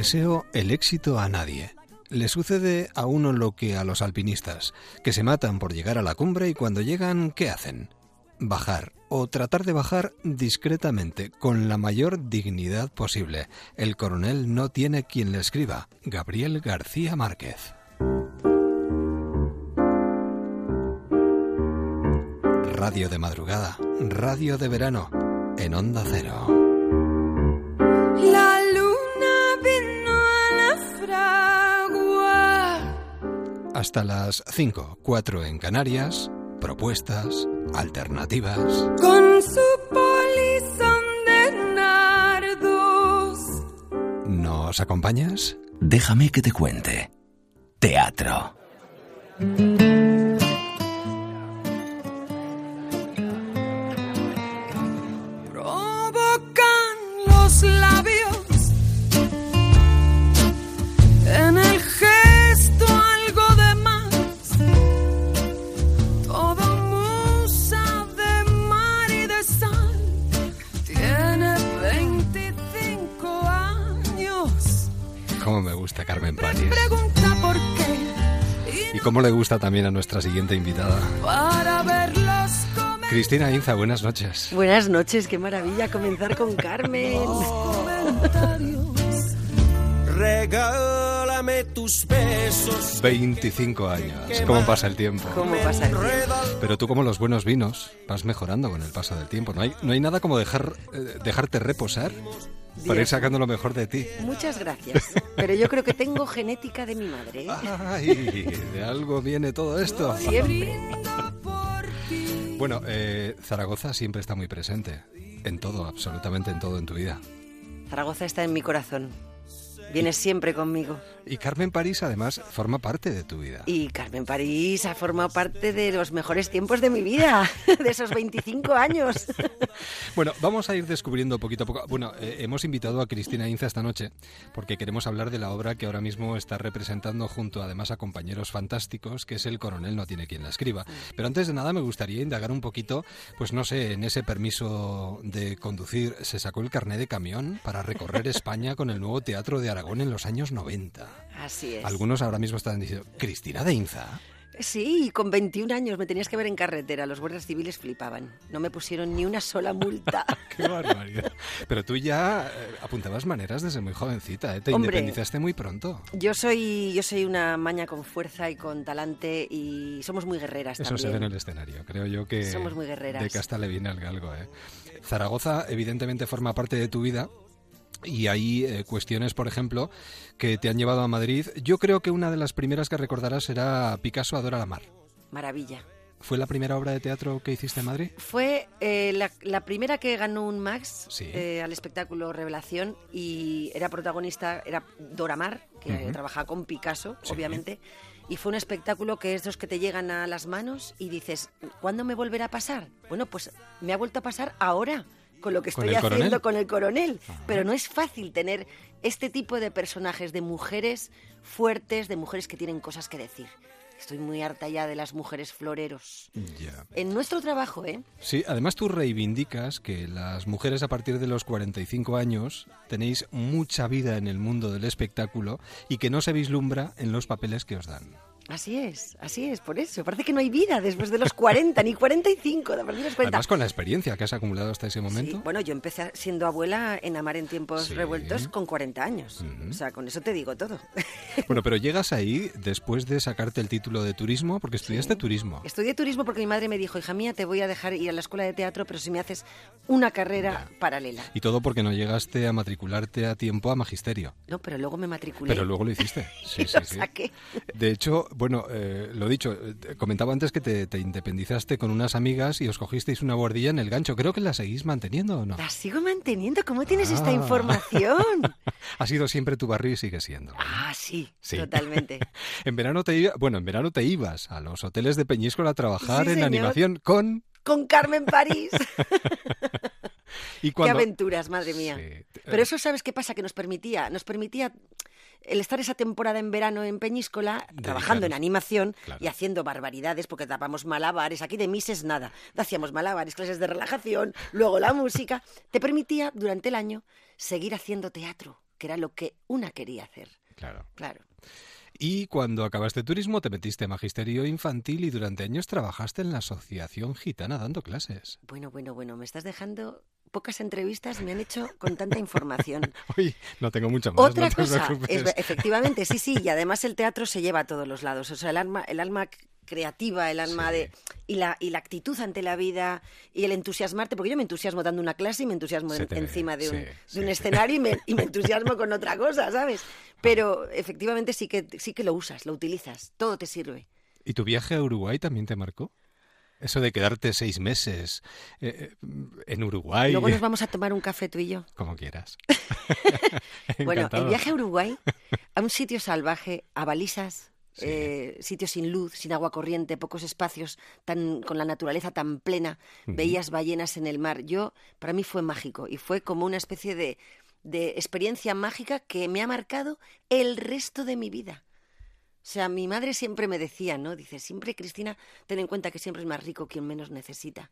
Deseo el éxito a nadie. Le sucede a uno lo que a los alpinistas, que se matan por llegar a la cumbre y cuando llegan, ¿qué hacen? Bajar o tratar de bajar discretamente, con la mayor dignidad posible. El coronel no tiene quien le escriba. Gabriel García Márquez. Radio de madrugada, radio de verano, en onda cero. Hasta las 5, 4 en Canarias, propuestas, alternativas. Con su polizón de nardos. ¿Nos acompañas? Déjame que te cuente. Teatro. ¿Cómo me gusta Carmen pregunta por qué. ¿Y cómo le gusta también a nuestra siguiente invitada? Para verlos comer. Cristina Inza, buenas noches. Buenas noches, qué maravilla comenzar con Carmen. Regálame tus besos. 25 años. ¿Cómo pasa el tiempo? ¿Cómo pasa el tiempo? Pero tú como los buenos vinos vas mejorando con el paso del tiempo. No hay, no hay nada como dejar, eh, dejarte reposar para ir sacando lo mejor de ti. Muchas gracias. Pero yo creo que tengo genética de mi madre. ¿eh? Ay, de algo viene todo esto. Siempre. Bueno, eh, Zaragoza siempre está muy presente. En todo, absolutamente en todo en tu vida. Zaragoza está en mi corazón. Viene siempre conmigo. Y Carmen París además forma parte de tu vida. Y Carmen París ha formado parte de los mejores tiempos de mi vida, de esos 25 años. Bueno, vamos a ir descubriendo poquito a poco. Bueno, eh, hemos invitado a Cristina Inza esta noche porque queremos hablar de la obra que ahora mismo está representando junto además a compañeros fantásticos, que es El coronel no tiene quien la escriba. Pero antes de nada me gustaría indagar un poquito, pues no sé, en ese permiso de conducir, se sacó el carné de camión para recorrer España con el nuevo Teatro de Aragón en los años 90. Así es. Algunos ahora mismo están diciendo, Cristina de Inza. Sí, con 21 años me tenías que ver en carretera. Los guardias civiles flipaban. No me pusieron ni una sola multa. Qué barbaridad. Pero tú ya eh, apuntabas maneras desde muy jovencita, ¿eh? Te Hombre. independizaste muy pronto. Yo soy, yo soy una maña con fuerza y con talante y somos muy guerreras Eso también. se ve en el escenario. Creo yo que Somos muy guerreras. de casta le viene al galgo. ¿eh? Zaragoza evidentemente forma parte de tu vida. Y hay eh, cuestiones, por ejemplo, que te han llevado a Madrid. Yo creo que una de las primeras que recordarás será Picasso Adora la Mar. Maravilla. ¿Fue la primera obra de teatro que hiciste en Madrid? Fue eh, la, la primera que ganó un Max Sí. eh, al espectáculo Revelación y era protagonista, era Dora Mar, que trabajaba con Picasso, Sí. obviamente. Y fue un espectáculo que es los que te llegan a las manos y dices, ¿cuándo me volverá a pasar? Bueno, pues me ha vuelto a pasar ahora, con lo que ¿Con estoy coronel? haciendo con el coronel. Ajá. Pero no es fácil tener este tipo de personajes, de mujeres fuertes, de mujeres que tienen cosas que decir. Estoy muy harta ya de las mujeres floreros. Ya. En nuestro trabajo, ¿eh? Sí, además tú reivindicas que las mujeres a partir de los 45 años tenéis mucha vida en el mundo del espectáculo y que no se vislumbra en los papeles que os dan. Así es, así es, por eso. Parece que no hay vida después de los 40, ni 45, de a partir de los 40. Además con la experiencia que has acumulado hasta ese momento. Sí, bueno, yo empecé siendo abuela en Amar en tiempos Sí. revueltos con 40 años. O sea, con eso te digo todo. Bueno, pero llegas ahí después de sacarte el título de turismo, porque estudiaste turismo. Estudié turismo porque mi madre me dijo, hija mía, te voy a dejar ir a la escuela de teatro, pero si me haces una carrera paralela. Y todo porque no llegaste a matricularte a tiempo a magisterio. No, pero luego me matriculé. Pero luego lo hiciste. Sí, sí, Lo sí. saqué. De hecho, bueno, eh, lo dicho, eh, comentaba antes que te, te independizaste con unas amigas y os cogisteis una guardilla en el gancho. Creo que la seguís manteniendo o no. La sigo manteniendo. ¿Cómo tienes esta Ah. información? Ha sido siempre tu barrio y sigue siendo. Ah, sí, Sí. totalmente. En verano te iba- bueno, en verano te ibas a los hoteles de Peñíscola a trabajar Sí, en señor. animación con Con Carmen París. y Qué aventuras, madre mía. Sí. Pero eso, ¿sabes qué pasa? Que nos permitía, nos permitía el estar esa temporada en verano en Peñíscola, trabajando en animación Claro. y haciendo barbaridades, porque tapamos malabares, aquí de mises nada. Hacíamos malabares, clases de relajación, luego la música. Te permitía, durante el año, seguir haciendo teatro, que era lo que una quería hacer. Claro. Claro. Y cuando acabaste turismo te metiste a magisterio infantil y durante años trabajaste en la Asociación Gitana dando clases. Bueno, bueno, bueno, me estás dejando... Pocas entrevistas me han hecho con tanta información. Uy, no tengo mucho más. Otra no cosa, es- efectivamente, sí, sí, y además el teatro se lleva a todos los lados. O sea, el alma, el alma creativa, el alma Sí. de. Y la, y la actitud ante la vida y el entusiasmarte, porque yo me entusiasmo dando una clase y me entusiasmo en- encima de un, sí, de sí, un sí. escenario y me, y me entusiasmo con otra cosa, ¿sabes? Pero efectivamente sí que, sí que lo usas, lo utilizas, todo te sirve. ¿Y tu viaje a Uruguay también te marcó? Eso de quedarte seis meses eh, eh, en Uruguay, Luego nos vamos a tomar un café tú y yo. como quieras. Bueno, el viaje a Uruguay, a un sitio salvaje, a balizas, Sí. eh, sitios sin luz, sin agua corriente, pocos espacios, tan, con la naturaleza tan plena, Ujú. veías ballenas en el mar. Yo, para mí fue mágico y fue como una especie de, de experiencia mágica que me ha marcado el resto de mi vida. O sea, mi madre siempre me decía, ¿no? Dice, siempre, Cristina, ten en cuenta que siempre es más rico quien menos necesita.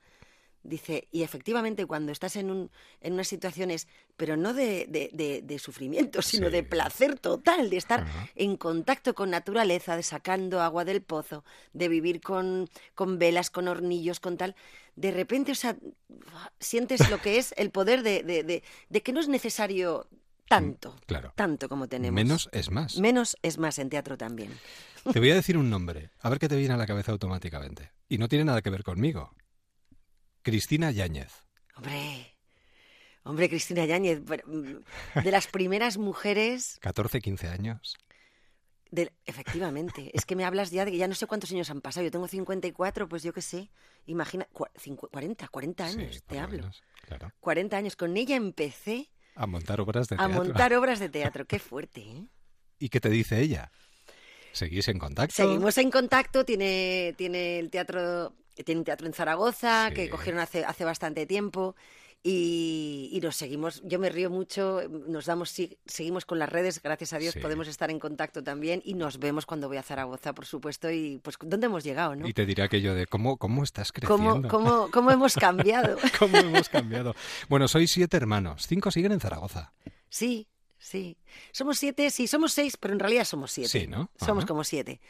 Dice, y efectivamente cuando estás en, un, en unas situaciones, pero no de, de- de- de sufrimiento, sino Sí. de placer total, de estar Ajá. en contacto con naturaleza, de sacando agua del pozo, de vivir con, con velas, con hornillos, con tal, de repente, o sea, sientes lo que es el poder de, de- de- de que no es necesario tanto, Claro. tanto como tenemos. Menos es más. Menos es más en teatro también. Te voy a decir un nombre, a ver qué te viene a la cabeza automáticamente. Y no tiene nada que ver conmigo. Cristina Yáñez. Hombre, hombre, Cristina Yáñez, mm, de las primeras mujeres, 14, 15 años. de- efectivamente, es que me hablas ya de que ya no sé cuántos años han pasado, yo tengo 54, pues yo qué sé, imagina, cua- cincu- 40, 40 años, Sí, te lo hablo, menos, claro. 40 años, con ella empecé A montar obras de a teatro. montar obras de teatro, qué fuerte, ¿eh? ¿Y qué te dice ella? ¿Seguís en contacto? Seguimos en contacto, tiene, tiene el teatro, tiene un teatro en Zaragoza Sí. que cogieron hace, hace bastante tiempo y, y nos seguimos, yo me río mucho, nos damos, seguimos con las redes, gracias a Dios Sí. podemos estar en contacto también y nos vemos cuando voy a Zaragoza, por supuesto, y pues ¿dónde hemos llegado, no? Y te dirá aquello de cómo, cómo estás creciendo. ¿Cómo, cómo, ¿Cómo hemos cambiado? ¿Cómo hemos cambiado? Bueno, sois siete hermanos. Cinco siguen en Zaragoza. Sí, sí. Somos siete, sí, somos seis, pero en realidad somos siete. Sí, ¿no? Somos Ajá. como siete.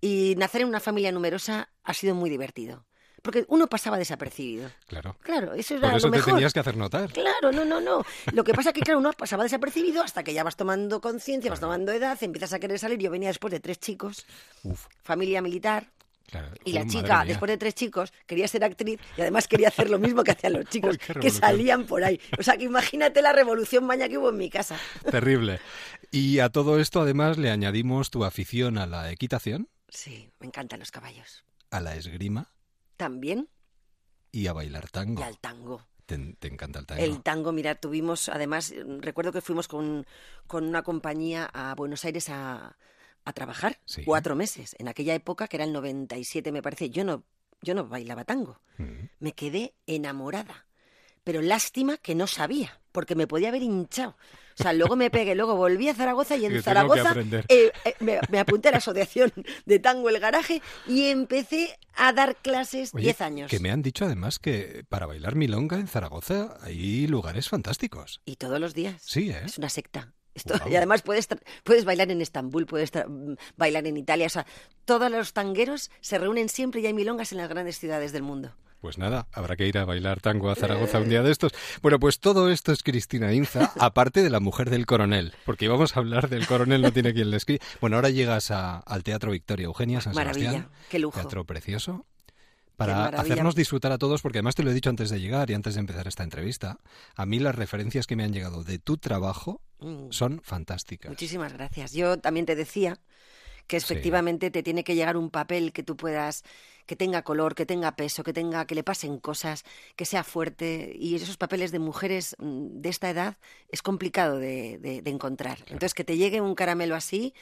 Y nacer en una familia numerosa ha sido muy divertido. Porque uno pasaba desapercibido. Claro. Claro, eso era Por eso lo te mejor. tenías que hacer notar. Claro, no, no, no. Lo que pasa es que, claro, uno pasaba desapercibido hasta que ya vas tomando conciencia, vas tomando edad, empiezas a querer salir. Yo venía después de tres chicos, Uf, familia militar, claro. y la chica, después de tres chicos, quería ser actriz y además quería hacer lo mismo que hacían los chicos, Uy, que salían por ahí. O sea, que imagínate la revolución maña que hubo en mi casa. Terrible. Y a todo esto, además, le añadimos tu afición a la equitación, Sí, me encantan los caballos. a la esgrima También y a bailar tango. y al tango. Te, te encanta el tango. El tango, mira, tuvimos, además, eh, recuerdo que fuimos con, con una compañía a Buenos Aires a, a trabajar Sí. cuatro meses. En aquella época, que era el 97, me parece, yo no, yo no bailaba tango. Mm. Me quedé enamorada. Pero lástima que no sabía, porque me podía haber hinchado. O sea, luego me pegué, luego volví a Zaragoza y en que Zaragoza eh, eh, me, me apunté a la asociación de tango El Garaje y empecé a dar clases Oye, 10 años. Que me han dicho además que para bailar milonga en Zaragoza hay lugares fantásticos. Y todos los días. Sí, ¿eh? Es una secta. Esto-. Y además puedes, puedes bailar en Estambul, puedes bailar en Italia. O sea, todos los tangueros se reúnen siempre y hay milongas en las grandes ciudades del mundo. Pues nada, habrá que ir a bailar tango a Zaragoza un día de estos. Bueno, pues todo esto es Cristina Inza, aparte de la mujer del coronel, porque íbamos a hablar del coronel, no tiene quien le escribe. Bueno, ahora llegas a- al Teatro Victoria Eugenia San Maravilla, Sebastián. qué lujo. Teatro precioso. Para hacernos disfrutar a todos, porque además te lo he dicho antes de llegar y antes de empezar esta entrevista, a mí las referencias que me han llegado de tu trabajo Mm. son fantásticas. Muchísimas gracias. Yo también te decía que Sí. efectivamente te tiene que llegar un papel que tú puedas, que tenga color, que tenga peso, que tenga, que le pasen cosas, que sea fuerte. Y esos papeles de mujeres mm, de esta edad es complicado de, de- de encontrar. Entonces, que te llegue un caramelo así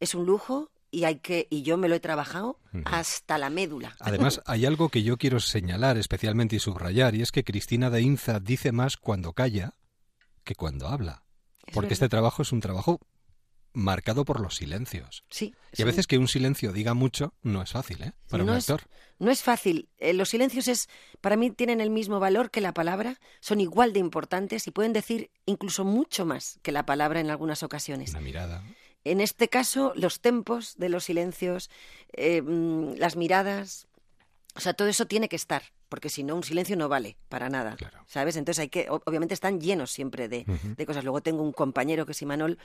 es un lujo y hay que, y yo me lo he trabajado hasta la médula. Además, hay algo que yo quiero señalar especialmente y subrayar, y es que Cristina de Inza dice más cuando calla que cuando habla. Es Porque verdad. este trabajo es un trabajo marcado por los silencios. Sí. Y a veces que un silencio diga mucho no es fácil, ¿eh? Para no un es, actor. no es fácil. Eh, los silencios es, para mí tienen el mismo valor que la palabra, son igual de importantes y pueden decir incluso mucho más que la palabra en algunas ocasiones. Una mirada. En este caso, los tempos de los silencios, eh, mm, las miradas, o sea, todo eso tiene que estar, porque si no, un silencio no vale para nada, Claro. ¿sabes? Entonces hay que, obviamente están llenos siempre de, de cosas. Luego tengo un compañero que es Imanol,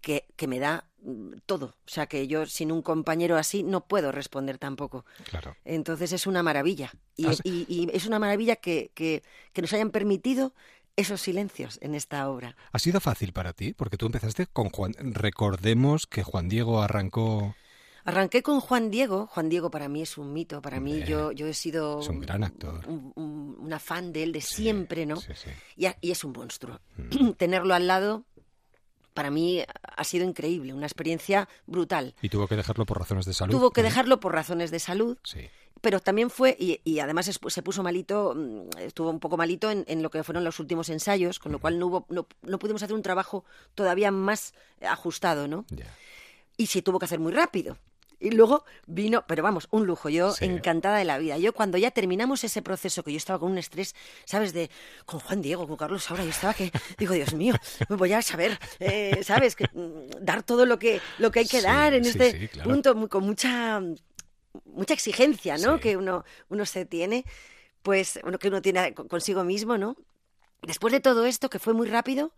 que, que me da mm, todo. O sea, que yo sin un compañero así no puedo responder tampoco. Claro. Entonces es una maravilla. Y, y es una maravilla que, que- que nos hayan permitido esos silencios en esta obra. ¿Ha sido fácil para ti? Porque tú empezaste con Juan. Recordemos que Juan Diego arrancó. Arranqué con Juan Diego. Juan Diego para mí es un mito. Para mí yo, yo he sido es un gran actor. un- un- una fan de él de Sí, siempre, ¿no? Sí, sí. Y, a- y es un monstruo. Mm. Tenerlo al lado para mí ha sido increíble, una experiencia brutal. Y tuvo que dejarlo por razones de salud. Tuvo que dejarlo por razones de salud, Sí. pero también fue, y, y además es- se puso malito, mm, estuvo un poco malito en, en lo que fueron los últimos ensayos, con lo cual no, hubo, no, no pudimos hacer un trabajo todavía más ajustado, ¿no? Y se tuvo que hacer muy rápido. Y luego vino, pero vamos, un lujo, yo Sí. encantada de la vida. Yo cuando ya terminamos ese proceso, que yo estaba con un estrés, ¿sabes? De con Juan Diego, con Carlos Saura, yo estaba que, digo, Dios mío, me voy a saber, eh, ¿sabes? Que, mm, dar todo lo que, lo que hay que Sí, dar en sí, este claro. punto, con mucha, mucha exigencia, ¿no? Que uno, uno se tiene, pues, bueno, que uno tiene con- consigo mismo, ¿no? Después de todo esto, que fue muy rápido,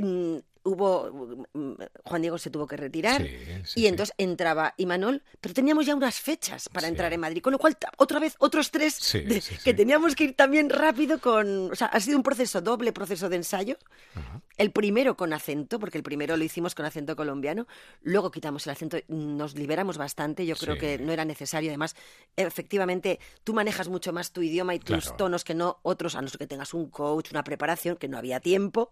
mm, hubo mm, Juan Diego se tuvo que retirar Sí, sí, y sí. entonces entraba Imanol, pero teníamos ya unas fechas para Sí. entrar en Madrid, con lo cual otra vez otros tres Sí, de- sí, sí. que teníamos que ir también rápido con, o sea, ha sido un proceso doble proceso de ensayo. El primero con acento, porque el primero lo hicimos con acento colombiano, luego quitamos el acento, nos liberamos bastante, yo creo Sí. que no era necesario, además, efectivamente, tú manejas mucho más tu idioma y tus Claro. tonos que no otros, a no ser que tengas un coach, una preparación, que no había tiempo.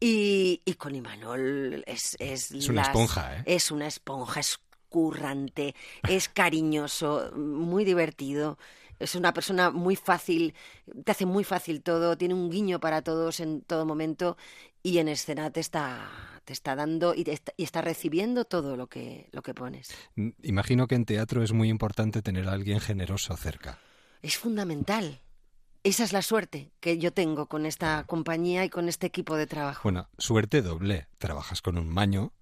y, y con Imanol es... Es, Es una las- esponja, ¿eh? Es una esponja, es currante, es cariñoso, muy divertido. Es una persona muy fácil, te hace muy fácil todo, tiene un guiño para todos en todo momento y en escena te está, te está dando y, te está, y está recibiendo todo lo que, lo que pones. Imagino que en teatro es muy importante tener a alguien generoso cerca. Es fundamental. Esa es la suerte que yo tengo con esta compañía y con este equipo de trabajo. Bueno, suerte doble. Trabajas con un maño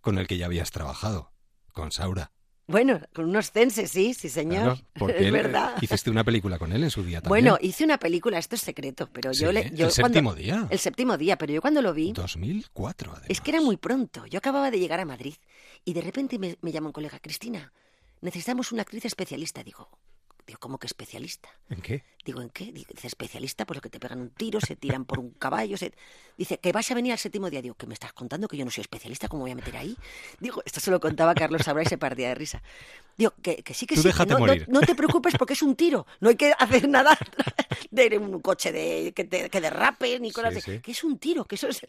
con el que ya habías trabajado, con Saura. Bueno, con unos censes, sí, sí, señor. Claro, porque es eh, verdad. hiciste una película con él en su día también. Bueno, hice una película, esto es secreto, pero yo Sí, le. Yo el cuando- séptimo día. El séptimo día, pero yo cuando lo vi. 2004, además. Es que era muy pronto. Yo acababa de llegar a Madrid y de repente me, me llama un colega, Cristina, necesitamos una actriz especialista. Digo, digo, ¿cómo que especialista? ¿En qué? Digo, ¿en qué? Dice, especialista, pues lo que te pegan un tiro, se tiran por un caballo. se- Dice, que vas a venir al séptimo día. Digo, ¿qué me estás contando? Que yo no soy especialista, ¿cómo voy a meter ahí? Digo, esto se lo contaba Carlos Saura y se partía de risa. Digo, que, que sí, que Tú sí. que no, no- te preocupes porque es un tiro. No hay que hacer nada de un coche de, que, te- que derrape ni cosas Sí, de. sí. Que es un tiro, que eso es.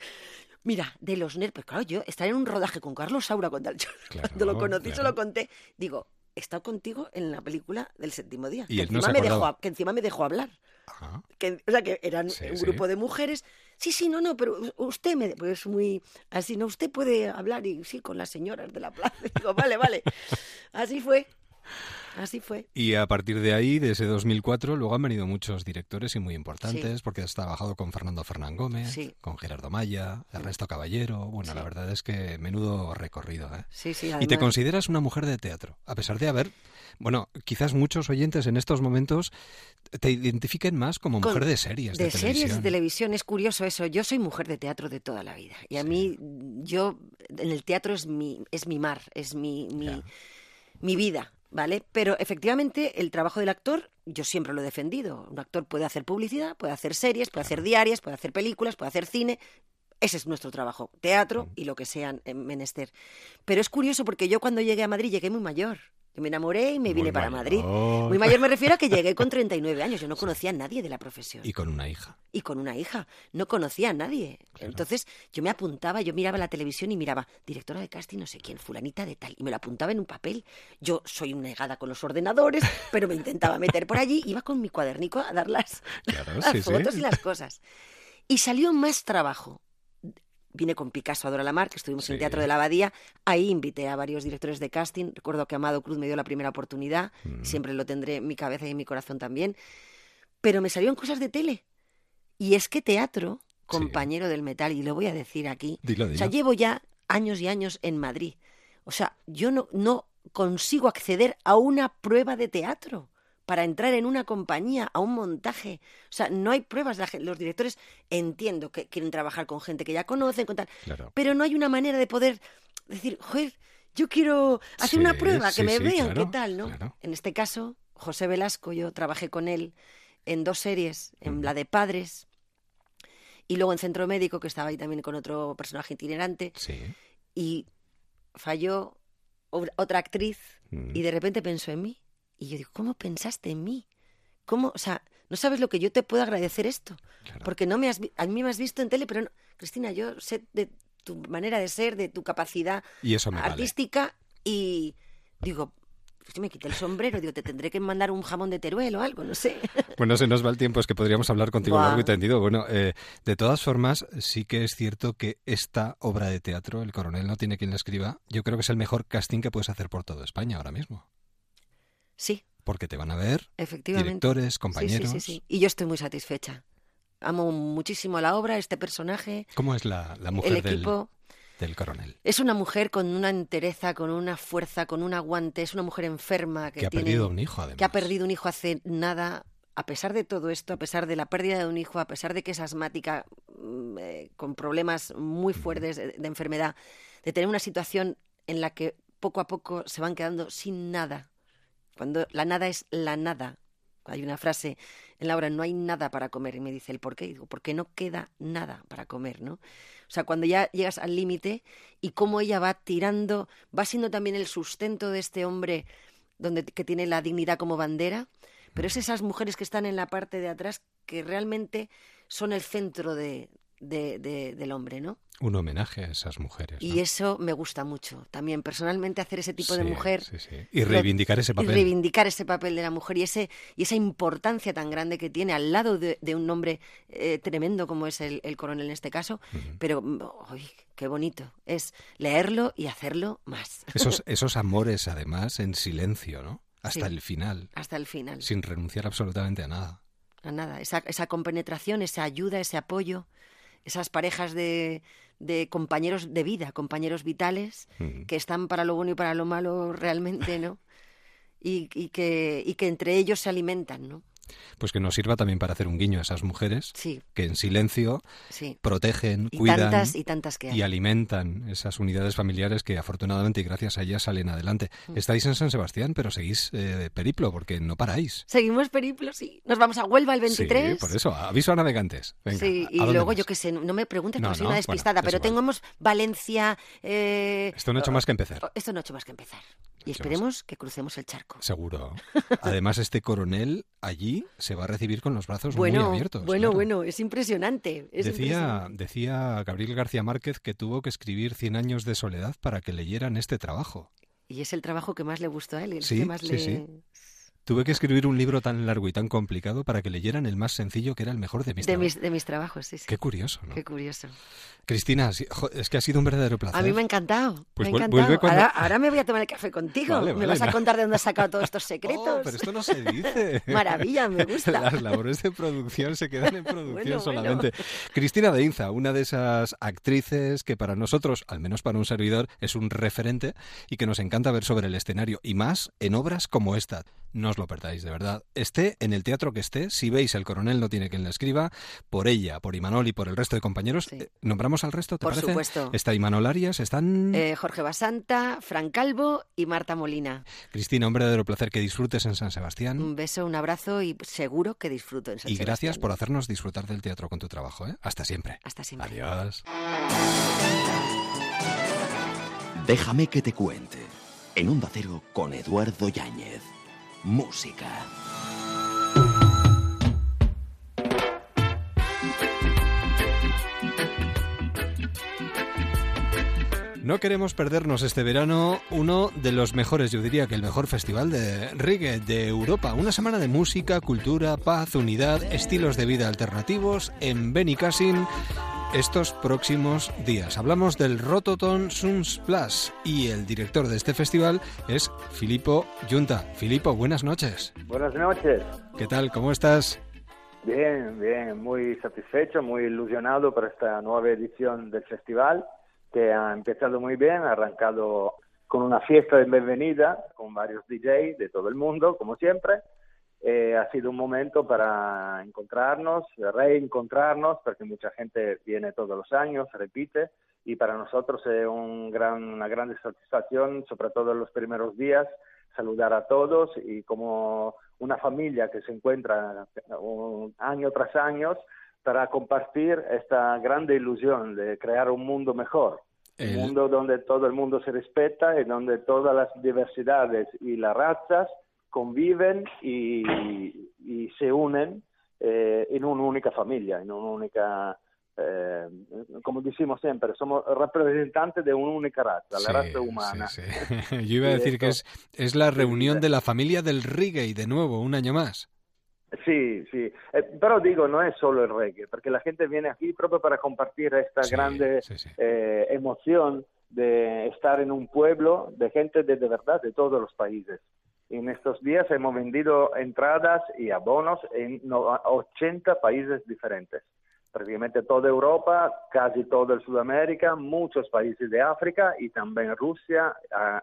Mira, de los nervios. Claro, yo estar en un rodaje con Carlos Saura cuando, cuando lo conocí, se claro. lo conté. Digo, he estado contigo en la película del séptimo día. Y que no encima se me dejó, que encima me dejó hablar. Ajá. Que, o sea, que eran Sí, un sí. grupo de mujeres. Sí, sí, no, no, pero usted me. Pues muy. Así, no, usted puede hablar y sí, con las señoras de la plaza. Digo, vale, vale. Así fue. Así fue. Y a partir de ahí, de ese 2004, luego han venido muchos directores y muy importantes, porque has trabajado con Fernando Fernán Gómez, Sí. con Gerardo Maya, Ernesto Caballero. Bueno, la verdad es que menudo recorrido. ¿eh? Sí, sí, Y te además- consideras una mujer de teatro, a pesar de haber, bueno, quizás muchos oyentes en estos momentos te identifiquen más como Con- mujer de series, de, de series de televisión. televisión es curioso eso. Yo soy mujer de teatro de toda la vida y a mí yo en el teatro es mi es mi mar, es mi mi, mi vida, ¿vale? Pero efectivamente el trabajo del actor yo siempre lo he defendido. Un actor puede hacer publicidad, puede hacer series, puede hacer diarias, puede hacer películas, puede hacer cine. ese es nuestro trabajo, teatro y lo que sean en menester. Pero es curioso porque yo cuando llegué a Madrid llegué muy mayor. Me enamoré y me vine Muy para Madrid. mayor. Muy mayor me refiero a que llegué con 39 años. Yo no conocía a nadie de la profesión. Y con una hija. Y con una hija. No conocía a nadie. Claro. Entonces yo me apuntaba, yo miraba la televisión y miraba, directora de casting no sé quién, fulanita de tal. Y me lo apuntaba en un papel. Yo soy una negada con los ordenadores, pero me intentaba meter por allí. Iba con mi cuadernico a dar las, Claro, las sí, sí. fotos y las cosas. Y salió más trabajo. Vine con Picasso a Dora la Mar, que estuvimos en Sí. Teatro de la Abadía. Ahí invité a varios directores de casting. Recuerdo que Amado Cruz me dio la primera oportunidad. Mm. Siempre lo tendré en mi cabeza y en mi corazón también. Pero me salieron cosas de tele. Y es que teatro, compañero del metal, y lo voy a decir aquí, Dilo, o sea, llevo ya años y años en Madrid. O sea, yo no, no consigo acceder a una prueba de teatro para entrar en una compañía, a un montaje. O sea, no hay pruebas. Los directores entiendo que quieren trabajar con gente que ya conocen, con tal, Claro. pero no hay una manera de poder decir, joder, yo quiero hacer una Sí, prueba, que me sí, vean claro, qué tal, ¿no? claro. En este caso, José Velasco, yo trabajé con él en dos series, en la de Padres y luego en Centro Médico, que estaba ahí también con otro personaje itinerante, Sí. y falló otra actriz Mm. y de repente pensó en mí. Y yo digo, ¿cómo pensaste en mí? ¿Cómo? O sea, no sabes lo que yo te puedo agradecer esto. Claro. Porque no me has, a mí me has visto en tele, pero no. Cristina, yo sé de tu manera de ser, de tu capacidad Y eso me vale. artística y digo, yo me quité el sombrero, digo, te tendré que mandar un jamón de Teruel o algo, no sé. Bueno, se nos va el tiempo, es que podríamos hablar contigo largo y tendido. Bueno, eh, de todas formas, sí que es cierto que esta obra de teatro, El coronel no tiene quien la escriba, yo creo que es el mejor casting que puedes hacer por toda España ahora mismo. Sí, Porque te van a ver efectivamente. directores, compañeros. Sí, sí, sí. Y yo estoy muy satisfecha. Amo muchísimo la obra, este personaje, ¿Cómo es la, la mujer el del, equipo. del coronel? Es una mujer con una entereza, con una fuerza, con un aguante. Es una mujer enferma que, Que ha perdido un hijo, además. que ha perdido un hijo hace nada. A pesar de todo esto, a pesar de la pérdida de un hijo, a pesar de que es asmática, mm, eh, con problemas muy fuertes de, de enfermedad, de tener una situación en la que poco a poco se van quedando sin nada. Cuando la nada es la nada. Hay una frase en la obra, no hay nada para comer. Y me dice el por qué. Y digo, porque no queda nada para comer, ¿no? O sea, cuando ya llegas al límite y cómo ella va tirando, va siendo también el sustento de este hombre donde, que tiene la dignidad como bandera, pero es esas mujeres que están en la parte de atrás que realmente son el centro de, de- de- del hombre, ¿no? Un homenaje a esas mujeres. Y eso me gusta mucho. También personalmente hacer ese tipo de mujer sí, sí. Y reivindicar ese y papel. reivindicar ese papel de la mujer y ese y esa importancia tan grande que tiene al lado de, de un hombre eh, tremendo como es el, el coronel en este caso. Pero, mm, uy, qué bonito es leerlo y hacerlo más. Esos, esos amores, además, en silencio, ¿no? Hasta el final, Hasta el final. sin renunciar absolutamente a nada. A nada. Esa, esa compenetración, esa ayuda, ese apoyo, esas parejas de, de compañeros de vida, compañeros vitales, que están para lo bueno y para lo malo realmente, ¿no? Y, y que, y que entre ellos se alimentan, ¿no? Pues que nos sirva también para hacer un guiño a esas mujeres Sí, que en silencio sí. protegen, Y cuidan tantas y tantas que y alimentan esas unidades familiares que afortunadamente y gracias a ellas salen adelante. Mm. Estáis en San Sebastián, pero seguís eh, periplo porque no paráis. Seguimos periplo, sí. Nos vamos a Huelva el 23. Sí, por eso, aviso a navegantes. Venga, Sí, ¿a y luego más? yo qué sé, no me preguntes No, porque soy no, una bueno, despistada, es pero tengamos Valencia. eh, Esto no ha hecho más que empezar. Esto no ha hecho más que empezar. Y esperemos que crucemos el charco. Seguro. Además, este coronel allí se va a recibir con los brazos Bueno, muy abiertos. bueno, claro. bueno, es impresionante. es Decía, impresionante. decía Gabriel García Márquez que tuvo que escribir Cien años de soledad para que leyeran este trabajo. Y es el trabajo que más le gustó a él, el Sí, que más sí, le... sí. Tuve que escribir un libro tan largo y tan complicado para que leyeran el más sencillo que era el mejor de mis De trabajos. mis, de mis trabajos, sí, sí. Qué curioso, ¿no? Qué curioso. Cristina, es que ha sido un verdadero placer. A mí me ha encantado. Pues me ha encantado. cuando- ahora, ahora me voy a tomar el café contigo. Vale, me vale, vas a contar de dónde has sacado todos estos Oh, secretos. pero esto no se dice. Maravilla, me gusta. Las labores de producción se quedan en producción Bueno, bueno. solamente. Cristina de Inza, una de esas actrices que para nosotros, al menos para un servidor, es un referente y que nos encanta ver sobre el escenario y más en obras como esta. Nos lo lo perdáis, de verdad. Esté en el teatro que esté, si veis El Coronel no tiene quien la escriba, por ella, por Imanol y por el resto de compañeros, eh, ¿nombramos al resto, te por parece? supuesto. Está Imanol Arias, están... Eh, Jorge Basanta, Fran Calvo y Marta Molina. Cristina, un verdadero placer que disfrutes en San Sebastián. Un beso, un abrazo y seguro que disfruto en San Y Sebastián. gracias por hacernos disfrutar del teatro con tu trabajo. ¿eh? Hasta siempre. Hasta siempre. Adiós. Déjame que te cuente. En Onda Cero con Eduardo Yáñez. Música. No queremos perdernos este verano uno de los mejores, yo diría que el mejor festival de reggae de Europa. Una semana de música, cultura, paz, unidad, estilos de vida alternativos en Benicassin estos próximos días. Hablamos del Rototon Suns Plus y el director de este festival es Filippo Junta. Filippo, buenas noches. Buenas noches. ¿Qué tal? ¿Cómo estás? Bien, bien, muy satisfecho, muy ilusionado por esta nueva edición del festival que ha empezado muy bien, ha arrancado con una fiesta de bienvenida con varios DJs de todo el mundo, como siempre. Eh, ha sido un momento para encontrarnos, reencontrarnos, porque mucha gente viene todos los años, repite, y para nosotros es un gran, una gran satisfacción, sobre todo en los primeros días, saludar a todos y como una familia que se encuentra un año tras año para compartir esta grande ilusión de crear un mundo mejor. El- Un mundo donde todo el mundo se respeta y donde todas las diversidades y las razas conviven y, y se unen eh, en una única familia, en una única, eh, como decimos siempre, somos representantes de una única raza, la raza humana. sí, sí. Yo iba a decir que es, es la reunión de la familia del reggae, de nuevo, un año más. Sí, sí, Eh, pero digo, no es solo el reggae, porque la gente viene aquí proprio para compartir esta grande eh, emoción de estar en un pueblo de gente de, de verdad de todos los países. En estos días hemos vendido entradas y abonos en no- 80 países diferentes. Prácticamente toda Europa, casi todo el Sudamérica, muchos países de África y también Rusia,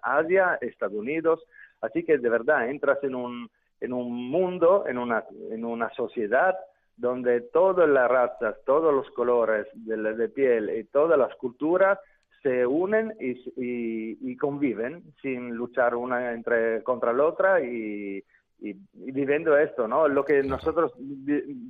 Asia, Estados Unidos. Así que de verdad entras en un, en un mundo, en una, en una sociedad donde todas las razas, todos los colores de, de piel y todas las culturas se unen y, y- y conviven sin luchar una entre contra la otra y, y- y viviendo esto, ¿no? Lo que nosotros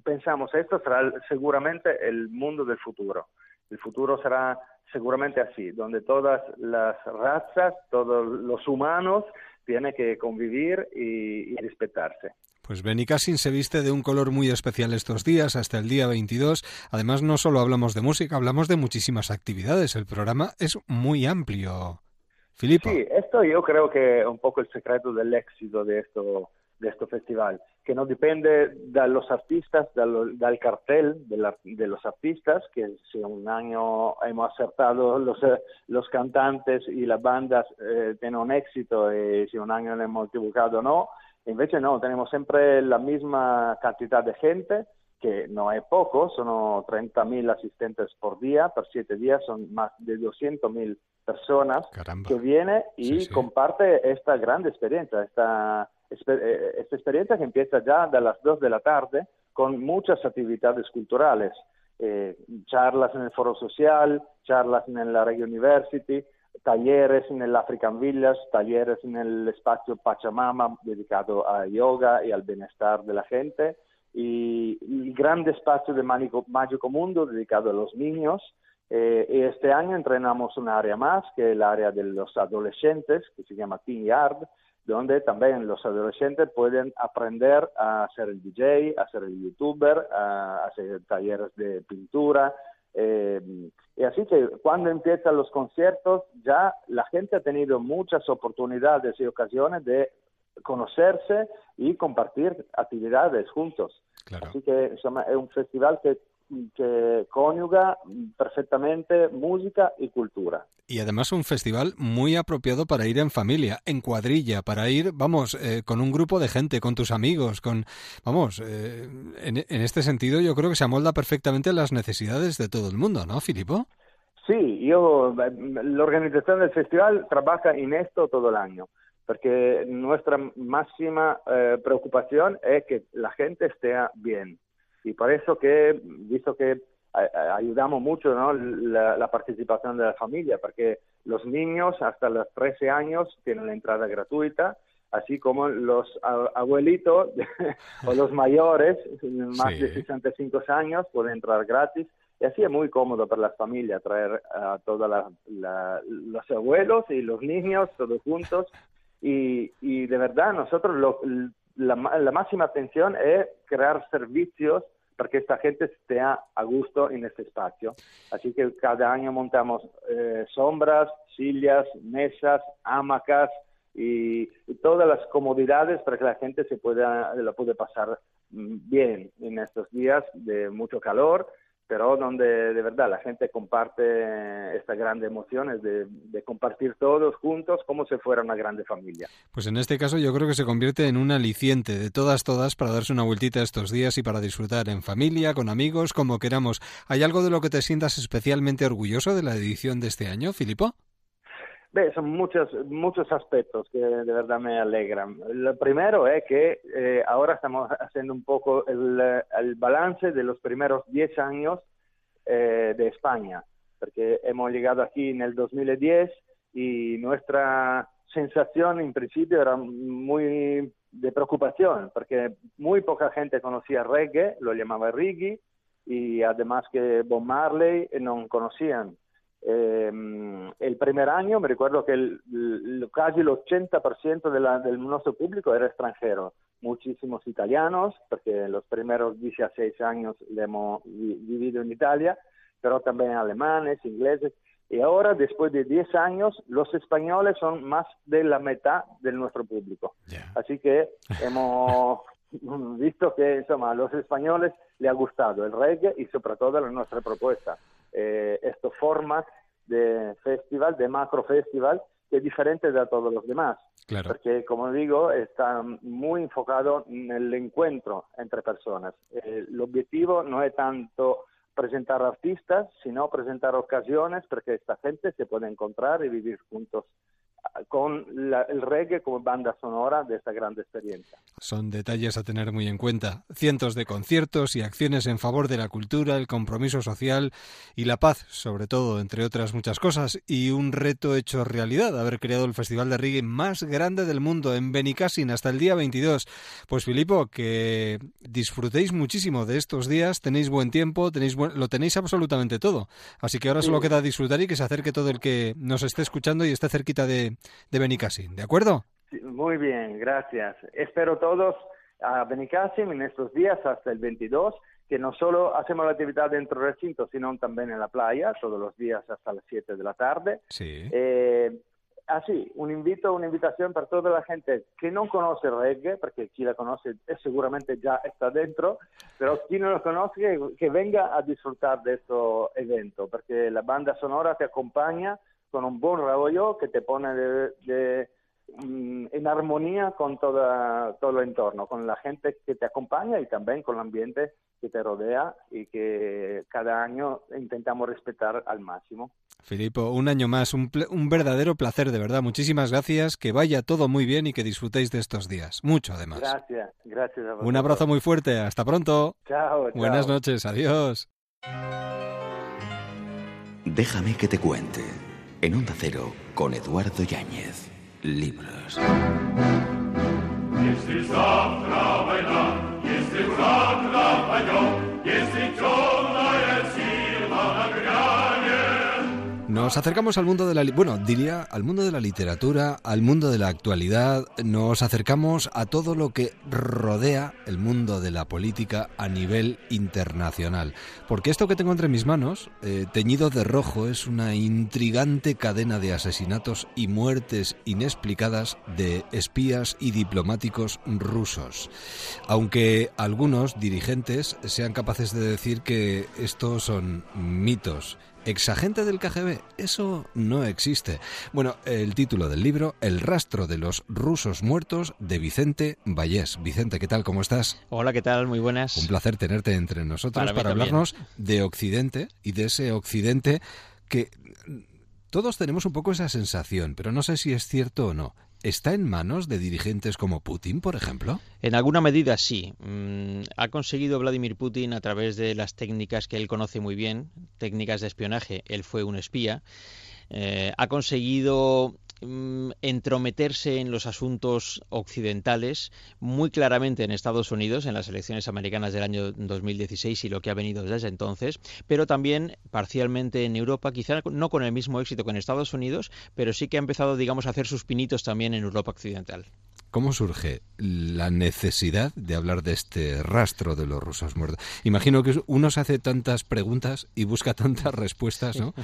pensamos, esto será seguramente el mundo del futuro. El futuro será seguramente así, donde todas las razas, todos los humanos tienen que convivir y, y respetarse. Pues Benicassin se viste de un color muy especial estos días, hasta el día 22. Además, no solo hablamos de música, hablamos de muchísimas actividades. El programa es muy amplio. Filippo. Sí, esto yo creo que es un poco el secreto del éxito de esto, de este festival, que no depende de los artistas, del, del cartel de, la- de los artistas, que si un año hemos acertado los, los cantantes y las bandas eh, tienen un éxito y si un año le hemos equivocado no, invece no, tenemos siempre la misma cantidad de gente, que no es poco, son 30.000 asistentes por día, por siete días son más de 200.000 personas Caramba. que viene y Sí, sí. comparte esta gran experiencia, esta, eh, esta experiencia que empieza ya a las 2 de la tarde con muchas actividades culturales, eh, charlas en el foro social, charlas en la Regio University, talleres en el African Village, talleres en el espacio Pachamama dedicado a yoga y al bienestar de la gente, y el grande espacio de Mágico, Mundo dedicado a los niños, eh, este año entrenamos un área más, que es el área de los adolescentes, que se llama Teen Yard, donde también los adolescentes pueden aprender a hacer el DJ, a ser el youtuber, a hacer talleres de pintura. Eh, y así que cuando empiezan los conciertos, ya la gente ha tenido muchas oportunidades y ocasiones de conocerse y compartir actividades juntos. Claro. Así que es un festival que, que coniuga perfectamente música y cultura. Y además un festival muy apropiado para ir en familia, en cuadrilla, para ir, vamos, eh, con un grupo de gente, con tus amigos, con, vamos, eh, en, en este sentido yo creo que se amolda perfectamente a las necesidades de todo el mundo, ¿no, Filippo? Sí, yo, la organización del festival trabaja en esto todo el año, porque nuestra máxima eh, preocupación es que la gente esté bien. Y por eso que, visto que ayudamos mucho ¿no? la, participación de la familia, porque los niños hasta los 13 años tienen la entrada gratuita, así como los abuelitos o los mayores, más de 65 años, pueden entrar gratis. Y así es muy cómodo para la familia traer a todos los abuelos y los niños todos juntos. Y, y de verdad, nosotros lo, la, la máxima atención es crear servicios que esta gente esté a gusto en este espacio. Así que cada año montamos eh, sombras, sillas, mesas, hamacas y, todas las comodidades para que la gente se pueda, la pueda pasar mm, bien en estos días de mucho calor pero donde de verdad la gente comparte estas grandes emociones de, compartir todos juntos como si fuera una grande familia. Pues en este caso yo creo que se convierte en un aliciente de todas, todas para darse una vueltita estos días y para disfrutar en familia, con amigos, como queramos. ¿Hay algo de lo que te sientas especialmente orgulloso de la edición de este año, Filipo? Son muchos, muchos aspectos que de verdad me alegran. Lo primero es que eh, ahora estamos haciendo un poco el, balance de los primeros 10 años eh, de España, porque hemos llegado aquí en el 2010 y nuestra sensación en principio era muy de preocupación, porque muy poca gente conocía reggae, lo llamaba reggae, y además que Bob Marley no conocían. Eh, el primer año me recuerdo que el, casi el 80% de la, del nuestro público era extranjero, muchísimos italianos, porque los primeros 16 años le hemos vivido en Italia, pero también alemanes, ingleses, y ahora, después de 10 años, los españoles son más de la mitad de nuestro público. Así que hemos visto que insomma, a los españoles le ha gustado el reggae y sobre todo la nuestra propuesta eh, estos formas de festival, de macro festival, que es diferente de todos los demás. Porque, como digo, está muy enfocado en el encuentro entre personas. el objetivo no es tanto presentar artistas, sino presentar ocasiones para que esta gente se pueda encontrar y vivir juntos con el reggae como banda sonora de esta gran experiencia. Son detalles a tener muy en cuenta. Cientos de conciertos y acciones en favor de la cultura, el compromiso social y la paz, sobre todo, entre otras muchas cosas, y un reto hecho realidad, haber creado el festival de reggae más grande del mundo en Benicassin hasta el día 22. Pues Filipo, que disfrutéis muchísimo de estos días, tenéis buen tiempo, tenéis lo tenéis absolutamente todo. Así que ahora solo queda disfrutar y que se acerque todo el que nos esté escuchando y esté cerquita de, de Benicassim, ¿de acuerdo? muy bien, gracias. Espero todos a Benicassim en estos días hasta el 22, que no solo hacemos la actividad dentro del recinto, sino también en la playa, todos los días hasta las 7 de la tarde. Sí. Eh, así, un invito, una invitación para toda la gente que no conoce reggae, porque quien la conoce seguramente ya está dentro, pero quien no lo conoce, que venga a disfrutar de este evento, porque la banda sonora te acompaña con un buen rollo que te pone de, mm, en armonía con toda, todo el entorno, con la gente que te acompaña y también con el ambiente que te rodea y que cada año intentamos respetar al máximo. Filipo, un año más, un, un verdadero placer, de verdad. Muchísimas gracias, que vaya todo muy bien y que disfrutéis de estos días. Mucho, además. Gracias, gracias. un abrazo muy fuerte, hasta pronto. Chao. Buenas noches, adiós. Déjame que te cuente en Onda Cero con Eduardo Yáñez. Libros. Nos acercamos al mundo de la bueno, diría al mundo de la literatura, al mundo de la actualidad, nos acercamos a todo lo que rodea el mundo de la política a nivel internacional, porque esto que tengo entre mis manos, eh, teñido de rojo, es una intrigante cadena de asesinatos y muertes inexplicadas de espías y diplomáticos rusos. Aunque algunos dirigentes sean capaces de decir que estos son mitos exagente del KGB, eso no existe. Bueno, el título del libro, El rastro de los rusos muertos, de Vicente Vallés. Vicente, ¿qué tal? ¿Cómo estás? Hola, ¿qué tal? Muy buenas. Un placer tenerte entre nosotros para, hablarnos de Occidente y de ese Occidente que todos tenemos un poco esa sensación, pero no sé si es cierto o no. ¿Está en manos de dirigentes como Putin, por ejemplo? En alguna medida sí. Mm, ha conseguido Vladimir Putin a través de las técnicas que él conoce muy bien, técnicas de espionaje. Él fue un espía. Eh, ha conseguido Mm, entrometerse en los asuntos occidentales, muy claramente en Estados Unidos, en las elecciones americanas del año 2016 y lo que ha venido desde entonces, pero también parcialmente en Europa, quizá no con el mismo éxito que en Estados Unidos, pero sí que ha empezado, digamos, a hacer sus pinitos también en Europa occidental. ¿Cómo surge la necesidad de hablar de este rastro de los rusos muertos? Imagino que uno se hace tantas preguntas y busca tantas respuestas, ¿no?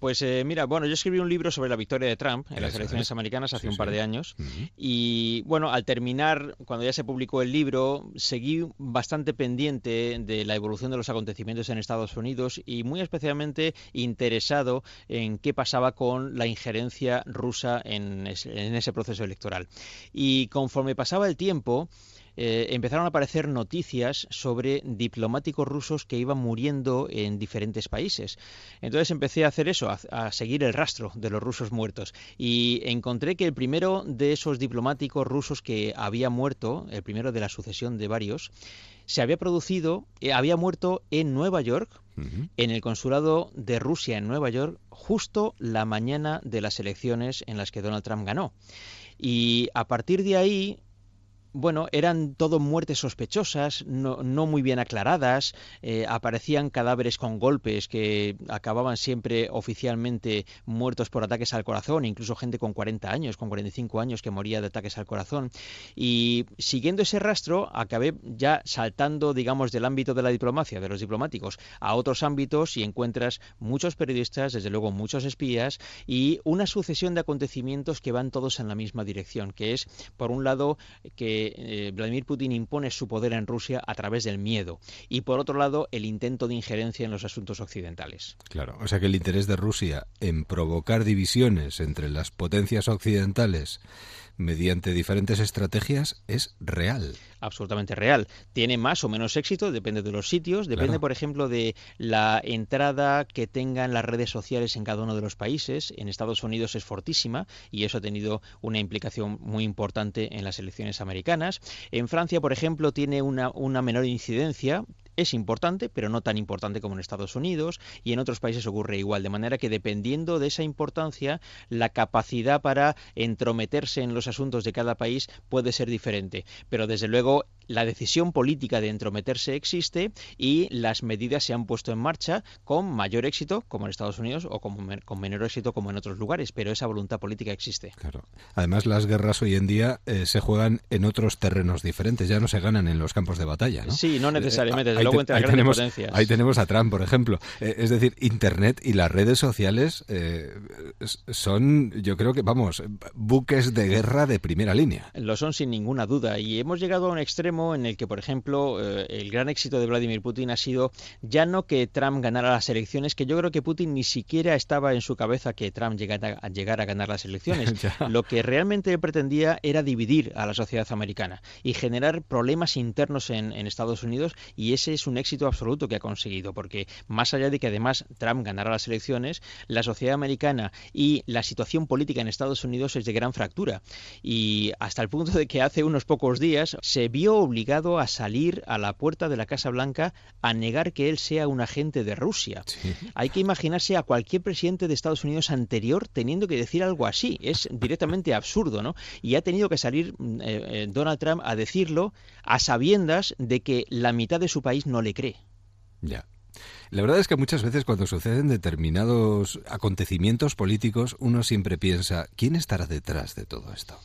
Pues eh, mira, bueno, yo escribí un libro sobre la victoria de Trump en las elecciones americanas hace un par de años. Y bueno, al terminar, cuando ya se publicó el libro, seguí bastante pendiente de la evolución de los acontecimientos en Estados Unidos y muy especialmente interesado en qué pasaba con la injerencia rusa en ese proceso electoral. Y conforme pasaba el tiempo, eh, empezaron a aparecer noticias sobre diplomáticos rusos que iban muriendo en diferentes países. Entonces empecé a hacer eso, a, seguir el rastro de los rusos muertos. Y encontré que el primero de esos diplomáticos rusos que había muerto, el primero de la sucesión de varios, se había producido, eh, había muerto en Nueva York, en el consulado de Rusia en Nueva York, justo la mañana de las elecciones en las que Donald Trump ganó. Y a partir de ahí bueno, eran todo muertes sospechosas, no, muy bien aclaradas, eh, aparecían cadáveres con golpes que acababan siempre oficialmente muertos por ataques al corazón, incluso gente con 40 años, con 45 años que moría de ataques al corazón. Y siguiendo ese rastro, acabé ya saltando, digamos, del ámbito de la diplomacia, de los diplomáticos, a otros ámbitos y encuentras muchos periodistas, desde luego muchos espías, y una sucesión de acontecimientos que van todos en la misma dirección, que es, por un lado, que eh, Vladimir Putin impone su poder en Rusia a través del miedo y por otro lado el intento de injerencia en los asuntos occidentales. Claro, o sea que el interés de Rusia en provocar divisiones entre las potencias occidentales mediante diferentes estrategias es real. Absolutamente real. Tiene más o menos éxito, depende de los sitios, depende, por ejemplo, de la entrada que tengan las redes sociales en cada uno de los países. En Estados Unidos es fortísima y eso ha tenido una implicación muy importante en las elecciones americanas. En Francia, por ejemplo, tiene una, una menor incidencia, es importante, pero no tan importante como en Estados Unidos y en otros países ocurre igual, de manera que dependiendo de esa importancia, la capacidad para entrometerse en los asuntos de cada país puede ser diferente. Pero desde luego la decisión política de entrometerse existe y las medidas se han puesto en marcha con mayor éxito, como en Estados Unidos, o con, menor éxito, como en otros lugares, pero esa voluntad política existe. Claro. Además, las guerras hoy en día eh, se juegan en otros terrenos diferentes, ya no se ganan en los campos de batalla. ¿no? Sí, no necesariamente, desde eh, luego entre ahí las tenemos, potencias. Ahí tenemos a Trump, por ejemplo. Eh, es decir, Internet y las redes sociales son, yo creo que, vamos, buques de guerra de primera línea. Lo son sin ninguna duda y hemos llegado a un extremo en el que, por ejemplo, eh, el gran éxito de Vladimir Putin ha sido ya no que Trump ganara las elecciones, que yo creo que Putin ni siquiera estaba en su cabeza que Trump llegara a, llegar a ganar las elecciones. Lo que realmente pretendía era dividir a la sociedad americana y generar problemas internos en, en Estados Unidos y ese es un éxito absoluto que ha conseguido, porque más allá de que además Trump ganara las elecciones, la sociedad americana y la situación política en Estados Unidos es de gran fractura y hasta el punto de que hace unos pocos días se vio obligado a salir a la puerta de la Casa Blanca a negar que él sea un agente de Rusia. Hay que imaginarse a cualquier presidente de Estados Unidos anterior teniendo que decir algo así. Es directamente absurdo, ¿no? Y ha tenido que salir mm, eh, eh, Donald Trump a decirlo a sabiendas de que la mitad de su país no le cree. Ya. La verdad es que muchas veces cuando suceden determinados acontecimientos políticos, uno siempre piensa, ¿quién estará detrás de todo esto?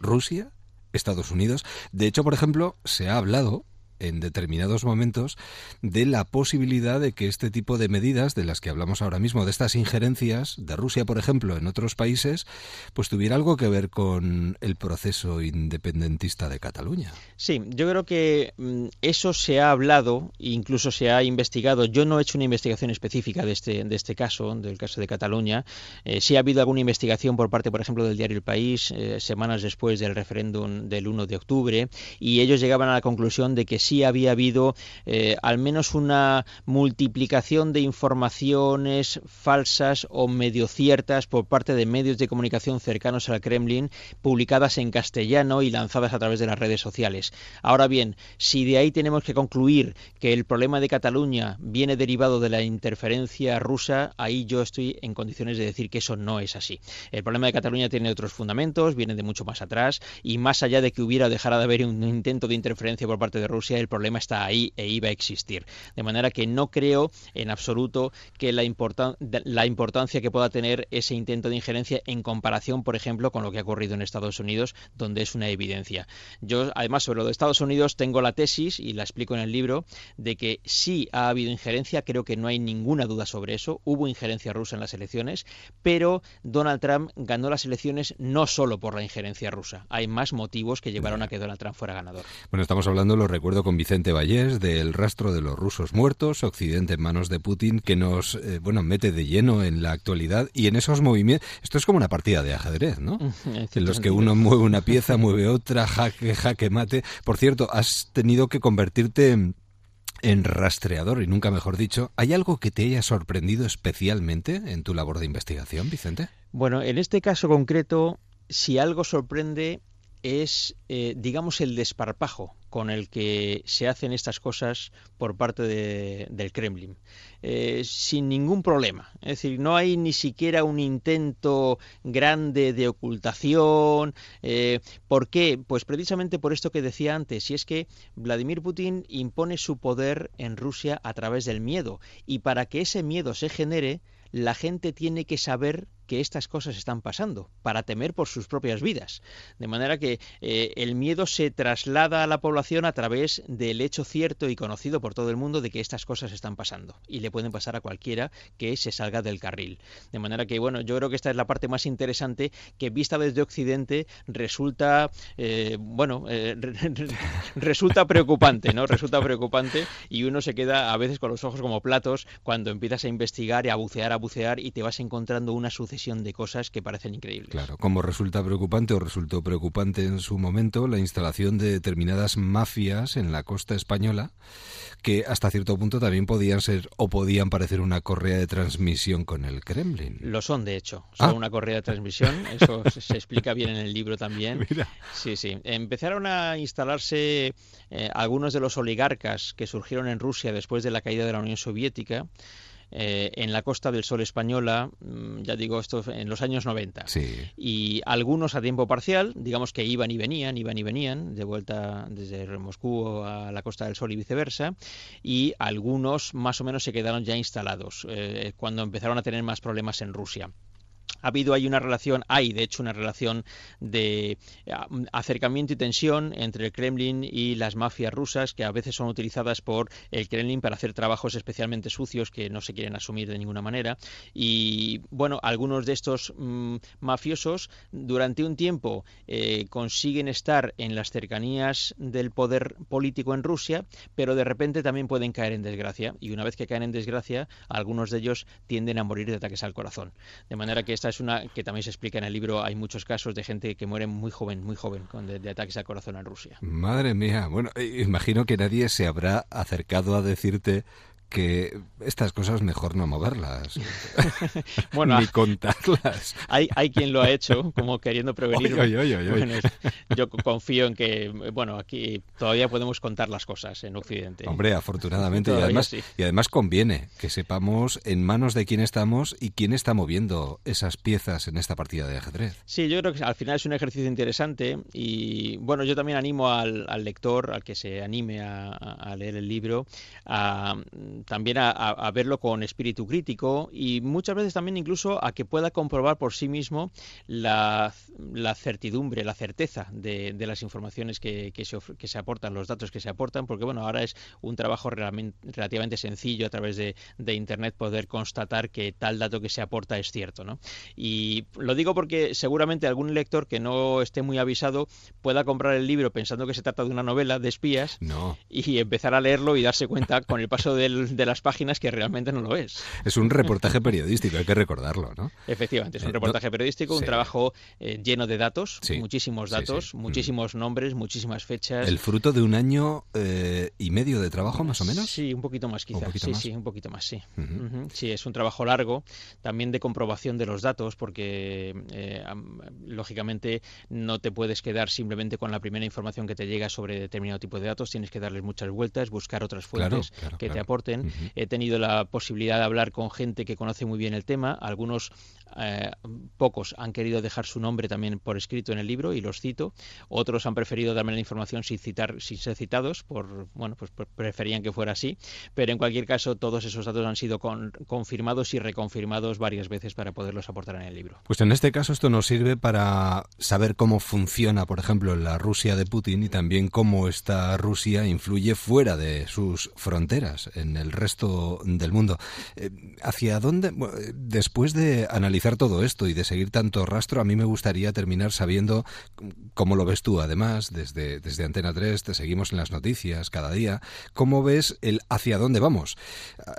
¿Rusia? Estados Unidos. De hecho, por ejemplo, se ha hablado en determinados momentos de la posibilidad de que este tipo de medidas de las que hablamos ahora mismo, de estas injerencias de Rusia, por ejemplo, en otros países, pues tuviera algo que ver con el proceso independentista de Cataluña. Sí, yo creo que mm, eso se ha hablado, incluso se ha investigado. Yo no he hecho una investigación específica de este, de este caso, del caso de Cataluña. Eh, sí ha habido alguna investigación por parte, por ejemplo, del diario El País, eh, semanas después del referéndum del 1 de octubre, y ellos llegaban a la conclusión de que sí había habido eh, al menos una multiplicación de informaciones falsas o medio ciertas por parte de medios de comunicación cercanos al Kremlin, publicadas en castellano y lanzadas a través de las redes sociales. Ahora bien, si de ahí tenemos que concluir que el problema de Cataluña viene derivado de la interferencia rusa, ahí yo estoy en condiciones de decir que eso no es así. El problema de Cataluña tiene otros fundamentos, viene de mucho más atrás y más allá de que hubiera o dejara de haber un intento de interferencia por parte de Rusia, el problema está ahí e iba a existir. De manera que no creo en absoluto que la, la importancia que pueda tener ese intento de injerencia en comparación, por ejemplo, con lo que ha ocurrido en Estados Unidos, donde es una evidencia. Yo, además, sobre lo de Estados Unidos, tengo la tesis, y la explico en el libro, de que sí ha habido injerencia, creo que no hay ninguna duda sobre eso, hubo injerencia rusa en las elecciones, pero Donald Trump ganó las elecciones no solo por la injerencia rusa, hay más motivos que llevaron a que Donald Trump fuera ganador. Bueno, estamos hablando, lo recuerdo, con Vicente Vallés, del rastro de los rusos muertos, Occidente en manos de Putin, que nos, eh, bueno, mete de lleno en la actualidad y en esos movimientos. Esto es como una partida de ajedrez, ¿no? en los que uno mueve una pieza, mueve otra, jaque, jaque mate. Por cierto, has tenido que convertirte en en rastreador, y nunca mejor dicho, ¿hay algo que te haya sorprendido especialmente en tu labor de investigación, Vicente? Bueno, en este caso concreto, si algo sorprende es, eh, digamos, el desparpajo con el que se hacen estas cosas por parte del Kremlin, eh, sin ningún problema. Es decir, no hay ni siquiera un intento grande de ocultación. Eh, ¿Por qué? Pues precisamente por esto que decía antes, y es que Vladimir Putin impone su poder en Rusia a través del miedo, y para que ese miedo se genere, la gente tiene que saber que estas cosas están pasando, para temer por sus propias vidas. De manera que eh, el miedo se traslada a la población a través del hecho cierto y conocido por todo el mundo de que estas cosas están pasando y le pueden pasar a cualquiera que se salga del carril. De manera que, bueno, yo creo que esta es la parte más interesante que vista desde Occidente resulta, eh, bueno, eh, resulta preocupante, ¿no? Resulta preocupante y uno se queda a veces con los ojos como platos cuando empiezas a investigar y a bucear, a bucear y te vas encontrando una sucesión de cosas que parecen increíbles. Claro, como resulta preocupante o resultó preocupante en su momento la instalación de determinadas mafias en la costa española que hasta cierto punto también podían ser o podían parecer una correa de transmisión con el Kremlin. Lo son, de hecho, son ah. una correa de transmisión, eso se explica bien en el libro también. Sí, sí. Empezaron a instalarse eh, algunos de los oligarcas que surgieron en Rusia después de la caída de la Unión Soviética eh, en la Costa del Sol española, mm, ya digo, esto en los años 90. Y algunos a tiempo parcial, digamos que iban y venían, iban y venían, de vuelta desde Moscú a la Costa del Sol y viceversa, y algunos más o menos se quedaron ya instalados eh, cuando empezaron a tener más problemas en Rusia ha habido ahí una relación, hay de hecho una relación de acercamiento y tensión entre el Kremlin y las mafias rusas que a veces son utilizadas por el Kremlin para hacer trabajos especialmente sucios que no se quieren asumir de ninguna manera. Y bueno, algunos de estos mm, mafiosos durante un tiempo eh, consiguen estar en las cercanías del poder político en Rusia, pero de repente también pueden caer en desgracia. Y una vez que caen en desgracia, algunos de ellos tienden a morir de ataques al corazón. De manera que esta es una que también se explica en el libro. Hay muchos casos de gente que muere muy joven, muy joven, con de, ataques al corazón en Rusia. Madre mía. Bueno, eh, imagino que nadie se habrá acercado a decirte que estas cosas mejor no moverlas. bueno, ni contarlas. Hay, hay quien lo ha hecho, como queriendo prevenir. yo confío en que, bueno, aquí todavía podemos contar las cosas en Occidente. Hombre, afortunadamente. y además, y además conviene que sepamos en manos de quién estamos y quién está moviendo esas piezas en esta partida de ajedrez. Sí, yo creo que al final es un ejercicio interesante y, bueno, yo también animo al, lector, al que se anime a, a leer el libro, a también a, verlo con espíritu crítico y muchas veces también incluso a que pueda comprobar por sí mismo la, certidumbre, la certeza de, las informaciones que, se, que, se, aportan, los datos que se aportan, porque bueno, ahora es un trabajo relativamente sencillo a través de, Internet poder constatar que tal dato que se aporta es cierto. ¿no? Y lo digo porque seguramente algún lector que no esté muy avisado pueda comprar el libro pensando que se trata de una novela de espías y empezar a leerlo y darse cuenta con el paso del de las páginas que realmente no lo es. Es un reportaje periodístico, hay que recordarlo, ¿no? Efectivamente, es un reportaje periodístico, un trabajo lleno de datos, muchísimos datos, muchísimos nombres, muchísimas fechas. ¿El fruto de un año y medio de trabajo, más o menos? Sí, un poquito más quizás. Sí, sí, un poquito más, sí. Sí, es un trabajo largo, también de comprobación de los datos, porque lógicamente no te puedes quedar simplemente con la primera información que te llega sobre determinado tipo de datos, tienes que darles muchas vueltas, buscar otras fuentes que te aporten. He tenido la posibilidad de hablar con gente que conoce muy bien el tema, algunos eh, pocos han querido dejar su nombre también por escrito en el libro y los cito, otros han preferido darme la información sin citar sin ser citados, por bueno, pues preferían que fuera así, pero en cualquier caso todos esos datos han sido confirmados y reconfirmados varias veces para poderlos aportar en el libro. Pues en este caso esto nos sirve para saber cómo funciona, por ejemplo, la Rusia de Putin y también cómo esta Rusia influye fuera de sus fronteras, en el resto del mundo. Eh, ¿Hacia dónde, después de analizar todo esto y de seguir tanto rastro, a mí me gustaría terminar sabiendo cómo lo ves tú, además, desde, desde Antena 3, te seguimos en las noticias cada día, cómo ves el hacia dónde vamos.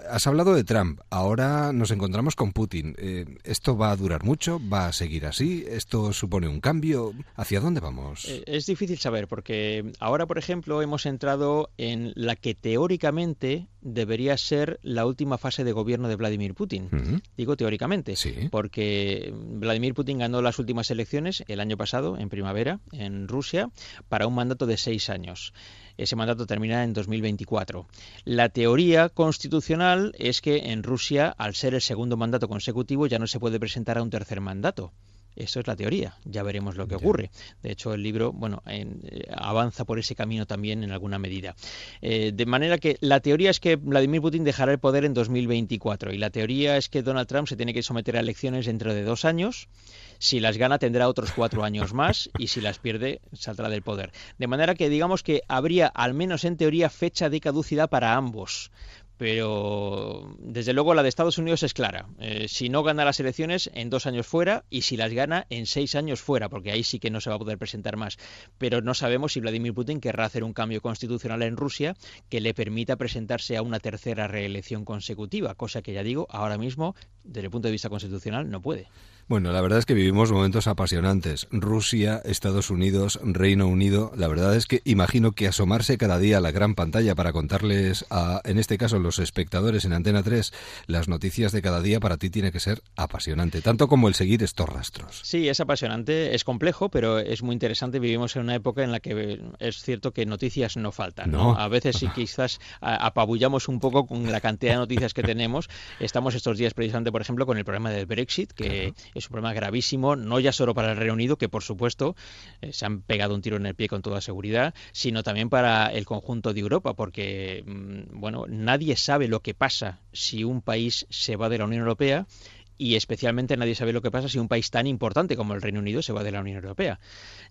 Has hablado de Trump, ahora nos encontramos con Putin. Eh, ¿Esto va a durar mucho? ¿Va a seguir así? ¿Esto supone un cambio? ¿Hacia dónde vamos? Eh, es difícil saber, porque ahora, por ejemplo, hemos entrado en la que teóricamente debería ser la última fase de gobierno de Vladimir Putin. Digo teóricamente, porque Vladimir Putin ganó las últimas elecciones el año pasado, en primavera, en Rusia, para un mandato de seis años. Ese mandato termina en 2024. La teoría constitucional es que en Rusia, al ser el segundo mandato consecutivo, ya no se puede presentar a un tercer mandato. Eso es la teoría, ya veremos lo que ocurre. De hecho, el libro bueno, eh, avanza por ese camino también en alguna medida. Eh, de manera que la teoría es que Vladimir Putin dejará el poder en 2024 y la teoría es que Donald Trump se tiene que someter a elecciones dentro de dos años. Si las gana tendrá otros cuatro años más y si las pierde saldrá del poder. De manera que digamos que habría, al menos en teoría, fecha de caducidad para ambos pero desde luego la de Estados Unidos es clara. Eh, si no gana las elecciones, en dos años fuera, y si las gana, en seis años fuera, porque ahí sí que no se va a poder presentar más. Pero no sabemos si Vladimir Putin querrá hacer un cambio constitucional en Rusia que le permita presentarse a una tercera reelección consecutiva, cosa que ya digo, ahora mismo, desde el punto de vista constitucional, no puede. Bueno, la verdad es que vivimos momentos apasionantes. Rusia, Estados Unidos, Reino Unido. La verdad es que imagino que asomarse cada día a la gran pantalla para contarles, a, en este caso, los espectadores en Antena 3, las noticias de cada día para ti tiene que ser apasionante, tanto como el seguir estos rastros. Sí, es apasionante, es complejo, pero es muy interesante. Vivimos en una época en la que es cierto que noticias no faltan. No. A veces sí quizás apabullamos un poco con la cantidad de noticias que tenemos. Estamos estos días precisamente, por ejemplo, con el problema del Brexit, que es un problema gravísimo, no ya solo para el Reino Unido, que por supuesto eh, se han pegado un tiro en el pie con toda seguridad, sino también para el conjunto de Europa, porque mm, bueno, nadie sabe lo que pasa si un país se va de la Unión Europea y especialmente nadie sabe lo que pasa si un país tan importante como el Reino Unido se va de la Unión Europea.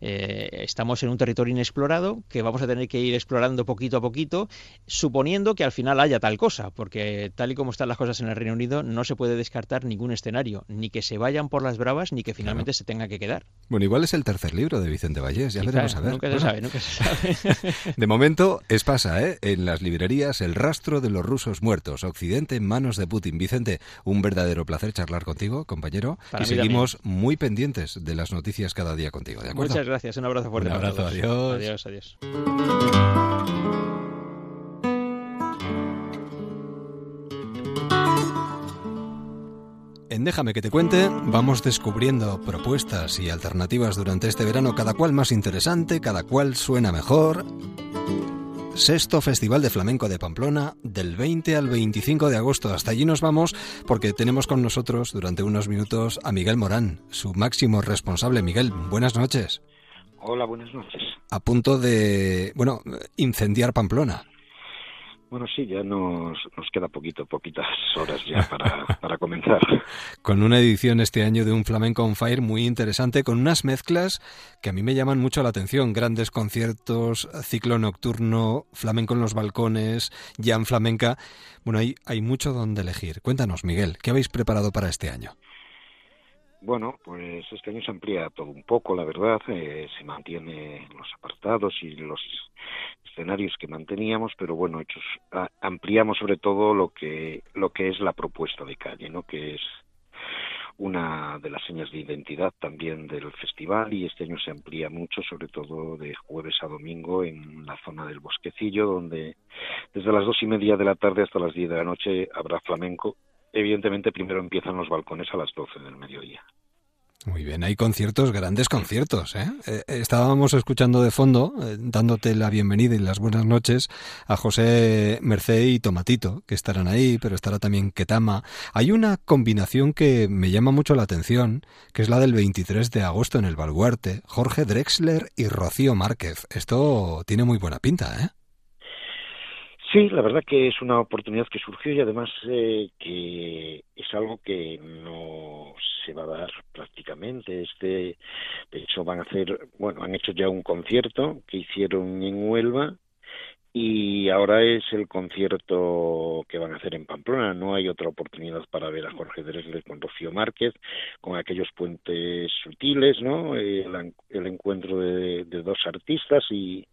Eh, estamos en un territorio inexplorado que vamos a tener que ir explorando poquito a poquito, suponiendo que al final haya tal cosa, porque tal y como están las cosas en el Reino Unido, no se puede descartar ningún escenario, ni que se vayan por las bravas, ni que finalmente se tenga que quedar. Bueno, igual es el tercer libro de Vicente Vallés, ya veremos a ver. Nunca se sabe, nunca se sabe. de momento, es pasa, ¿eh? En las librerías, El rastro de los rusos muertos, Occidente en manos de Putin. Vicente, un verdadero placer charlar contigo, compañero, y seguimos muy pendientes de las noticias cada día contigo, ¿de acuerdo? Muchas gracias, un abrazo fuerte. Un abrazo, adiós. Adiós, adiós. En Déjame que te cuente, vamos descubriendo propuestas y alternativas durante este verano, cada cual más interesante, cada cual suena mejor. Sexto Festival de Flamenco de Pamplona del 20 al 25 de agosto. Hasta allí nos vamos porque tenemos con nosotros durante unos minutos a Miguel Morán, su máximo responsable. Miguel, buenas noches. Hola, buenas noches. A punto de, bueno, incendiar Pamplona. Bueno, sí, ya nos, nos queda poquito, poquitas horas ya para, para, comenzar. Con una edición este año de un Flamenco on Fire muy interesante, con unas mezclas que a mí me llaman mucho la atención. Grandes conciertos, ciclo nocturno, flamenco en los balcones, jam flamenca. Bueno, hay, hay mucho donde elegir. Cuéntanos, Miguel, ¿qué habéis preparado para este año? bueno, pues este año se amplía todo un poco, la verdad, eh, se mantiene los apartados y los escenarios que manteníamos, pero bueno, hechos, ampliamos sobre todo lo que lo que es la propuesta de calle, ¿no? Que es una de las señas de identidad también del festival y este año se amplía mucho, sobre todo de jueves a domingo en la zona del Bosquecillo, donde desde las dos y media de la tarde hasta las diez de la noche habrá flamenco. Evidentemente primero empiezan los balcones a las doce del mediodía. Muy bien, hay conciertos, grandes conciertos. ¿eh? eh estábamos escuchando de fondo, eh, dándote la bienvenida y las buenas noches a José Merced y Tomatito, que estarán ahí, pero estará también Ketama. Hay una combinación que me llama mucho la atención, que es la del 23 de agosto en el Baluarte, Jorge Drexler y Rocío Márquez. Esto tiene muy buena pinta, ¿eh? Sí, la verdad que es una oportunidad que surgió y además eh, que es algo que no se va a dar prácticamente. Este, de hecho, van a hacer, bueno, han hecho ya un concierto que hicieron en Huelva y ahora es el concierto que van a hacer en Pamplona. No hay otra oportunidad para ver a Jorge Dresler con Rocío Márquez, con aquellos puentes sutiles, ¿no? El, el encuentro de, de, dos artistas y,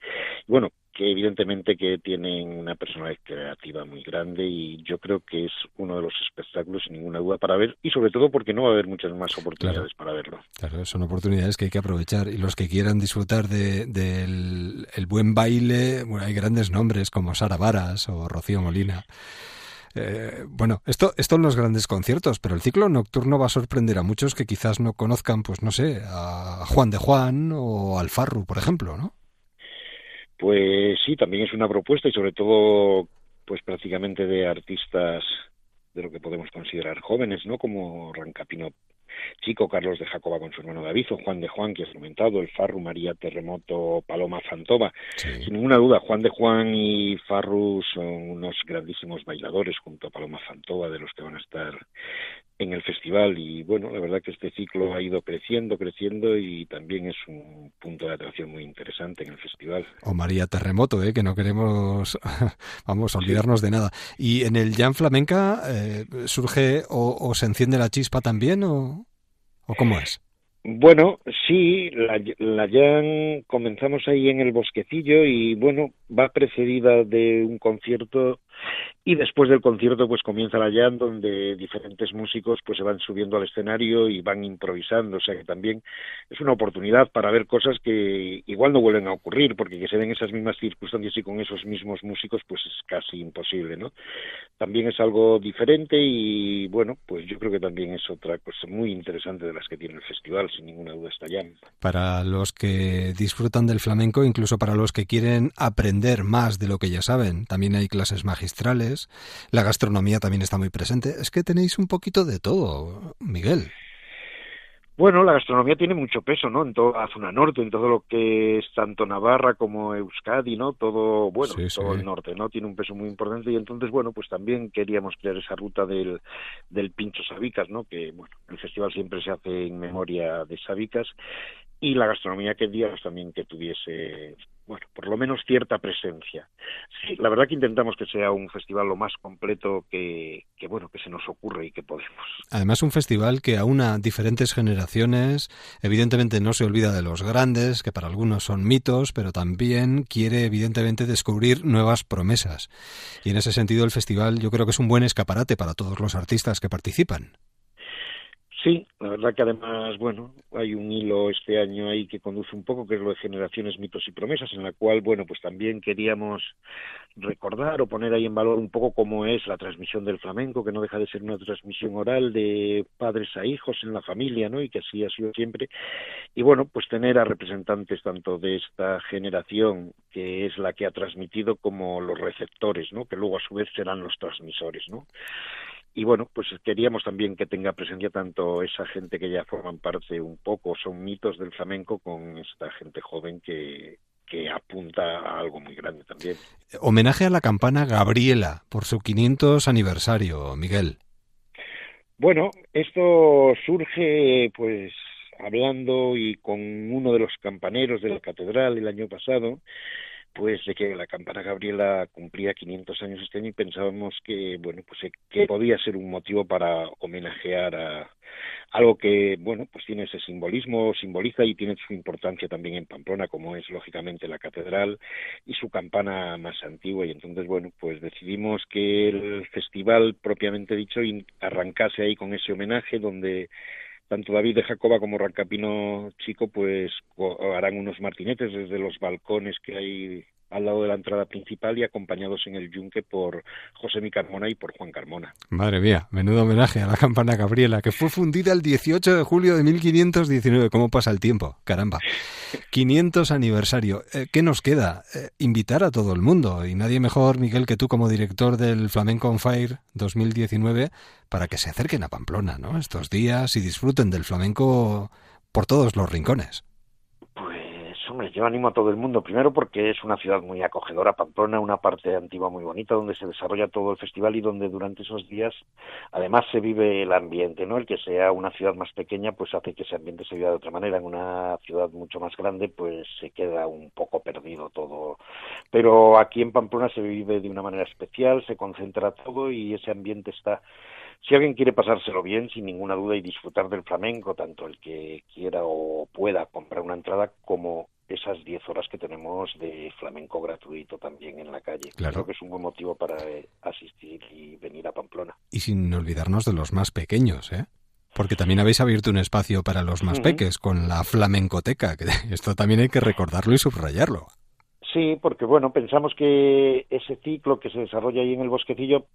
bueno, que evidentemente que tienen una personalidad creativa muy grande y yo creo que es uno de los espectáculos sin ninguna duda para ver y sobre todo porque no va a haber muchas más oportunidades para verlo. Claro, son oportunidades que hay que aprovechar y los que quieran disfrutar del de, el buen baile, bueno, hay grandes nombres como Sara Varas o Rocío Molina. Eh, bueno, esto, esto en los grandes conciertos, pero el ciclo nocturno va a sorprender a muchos que quizás no conozcan, pues no sé, a Juan de Juan o al Farru, por ejemplo, ¿no? Pues sí, también es una propuesta y sobre todo, pues prácticamente de artistas de lo que podemos considerar jóvenes, ¿no? Como Rancapino Chico, Carlos de Jacoba con su hermano David, Juan de Juan, que has comentado, el Farru, María Terremoto, Paloma Fantova. Sin ninguna duda, Juan de Juan y Farru son unos grandísimos bailadores junto a Paloma Fantova, de los que van a estar en el festival y bueno, la verdad que este ciclo ha ido creciendo, creciendo y también es un punto de atracción muy interesante en el festival. O María Terremoto, ¿eh? que no queremos, vamos, a olvidarnos de nada. ¿Y en el Jam Flamenca eh, surge o, se enciende la chispa también o, o cómo es? Bueno, sí, la, la Jam comenzamos ahí en el bosquecillo y bueno, va precedida de un concierto y después del concierto pues comienza la jam donde diferentes músicos pues se van subiendo al escenario y van improvisando, o sea que también es una oportunidad para ver cosas que igual no vuelven a ocurrir porque que se den esas mismas circunstancias y con esos mismos músicos pues es casi imposible, ¿no? También es algo diferente y bueno, pues yo creo que también es otra cosa muy interesante de las que tiene el festival, sin ninguna duda esta jam. Para los que disfrutan del flamenco, incluso para los que quieren aprender más de lo que ya saben, también hay clases magistrales la gastronomía también está muy presente. Es que tenéis un poquito de todo, Miguel. Bueno, la gastronomía tiene mucho peso, ¿no? En toda la zona norte, en todo lo que es tanto Navarra como Euskadi, ¿no? Todo, bueno, todo el norte, ¿no? Tiene un peso muy importante y entonces, bueno, pues también queríamos crear esa ruta del, del Pincho Sabicas, ¿no? Que, bueno, el festival siempre se hace en memoria de Sabicas y la gastronomía que días también que tuviese bueno, por lo menos cierta presencia. Sí, la verdad que intentamos que sea un festival lo más completo que, que, bueno, que se nos ocurre y que podemos. Además, un festival que aúna diferentes generaciones, evidentemente no se olvida de los grandes, que para algunos son mitos, pero también quiere evidentemente descubrir nuevas promesas. Y en ese sentido el festival yo creo que es un buen escaparate para todos los artistas que participan. Sí, la verdad que además, bueno, hay un hilo este año ahí que conduce un poco, que es lo de generaciones, mitos y promesas, en la cual, bueno, pues también queríamos recordar o poner ahí en valor un poco cómo es la transmisión del flamenco, que no deja de ser una transmisión oral de padres a hijos en la familia, ¿no? Y que así ha sido siempre. Y bueno, pues tener a representantes tanto de esta generación, que es la que ha transmitido, como los receptores, ¿no? Que luego a su vez serán los transmisores, ¿no? Y bueno, pues queríamos también que tenga presencia tanto esa gente que ya forman parte un poco, son mitos del flamenco, con esta gente joven que, que apunta a algo muy grande también. Homenaje a la campana Gabriela por su 500 aniversario, Miguel. Bueno, esto surge pues hablando y con uno de los campaneros de la catedral el año pasado, pues de que la campana Gabriela cumplía 500 años este año y pensábamos que bueno pues eh, que podía ser un motivo para homenajear a, algo que, bueno, pues tiene ese simbolismo, simboliza y tiene su importancia también en Pamplona, como es lógicamente la catedral y su campana más antigua. Y entonces, bueno, pues decidimos que el festival propiamente dicho arrancase ahí con ese homenaje donde tanto David de Jacoba como Rancapino Chico pues harán unos martinetes desde los balcones que hay al lado de la entrada principal y acompañados en el yunque por José Mi Carmona y por Juan Carmona. Madre mía, menudo homenaje a la campana Gabriela, que fue fundida el 18 de julio de 1519. ¿Cómo pasa el tiempo? Caramba. 500 aniversario. Eh, ¿Qué nos queda? Eh, invitar a todo el mundo. Y nadie mejor, Miguel, que tú como director del Flamenco on Fire 2019, para que se acerquen a Pamplona, ¿no? Estos días y disfruten del flamenco por todos los rincones yo animo a todo el mundo, primero porque es una ciudad muy acogedora, Pamplona, una parte antigua muy bonita, donde se desarrolla todo el festival y donde durante esos días además se vive el ambiente, ¿no? El que sea una ciudad más pequeña, pues hace que ese ambiente se viva de otra manera. En una ciudad mucho más grande, pues se queda un poco perdido todo. Pero aquí en Pamplona se vive de una manera especial, se concentra todo y ese ambiente está si alguien quiere pasárselo bien, sin ninguna duda, y disfrutar del flamenco, tanto el que quiera o pueda comprar una entrada como esas 10 horas que tenemos de flamenco gratuito también en la calle. Claro. Creo que es un buen motivo para eh, asistir y venir a Pamplona. Y sin olvidarnos de los más pequeños, ¿eh? Porque también habéis abierto un espacio para los más peques con la flamencoteca, que esto también hay que recordarlo y subrayarlo. Sí, porque bueno, pensamos que ese ciclo que se desarrolla ahí en el bosquecillo,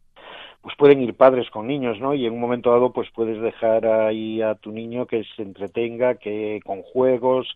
pues pueden ir padres con niños, ¿no? Y en un momento dado, pues puedes dejar ahí a tu niño que se entretenga, que con juegos,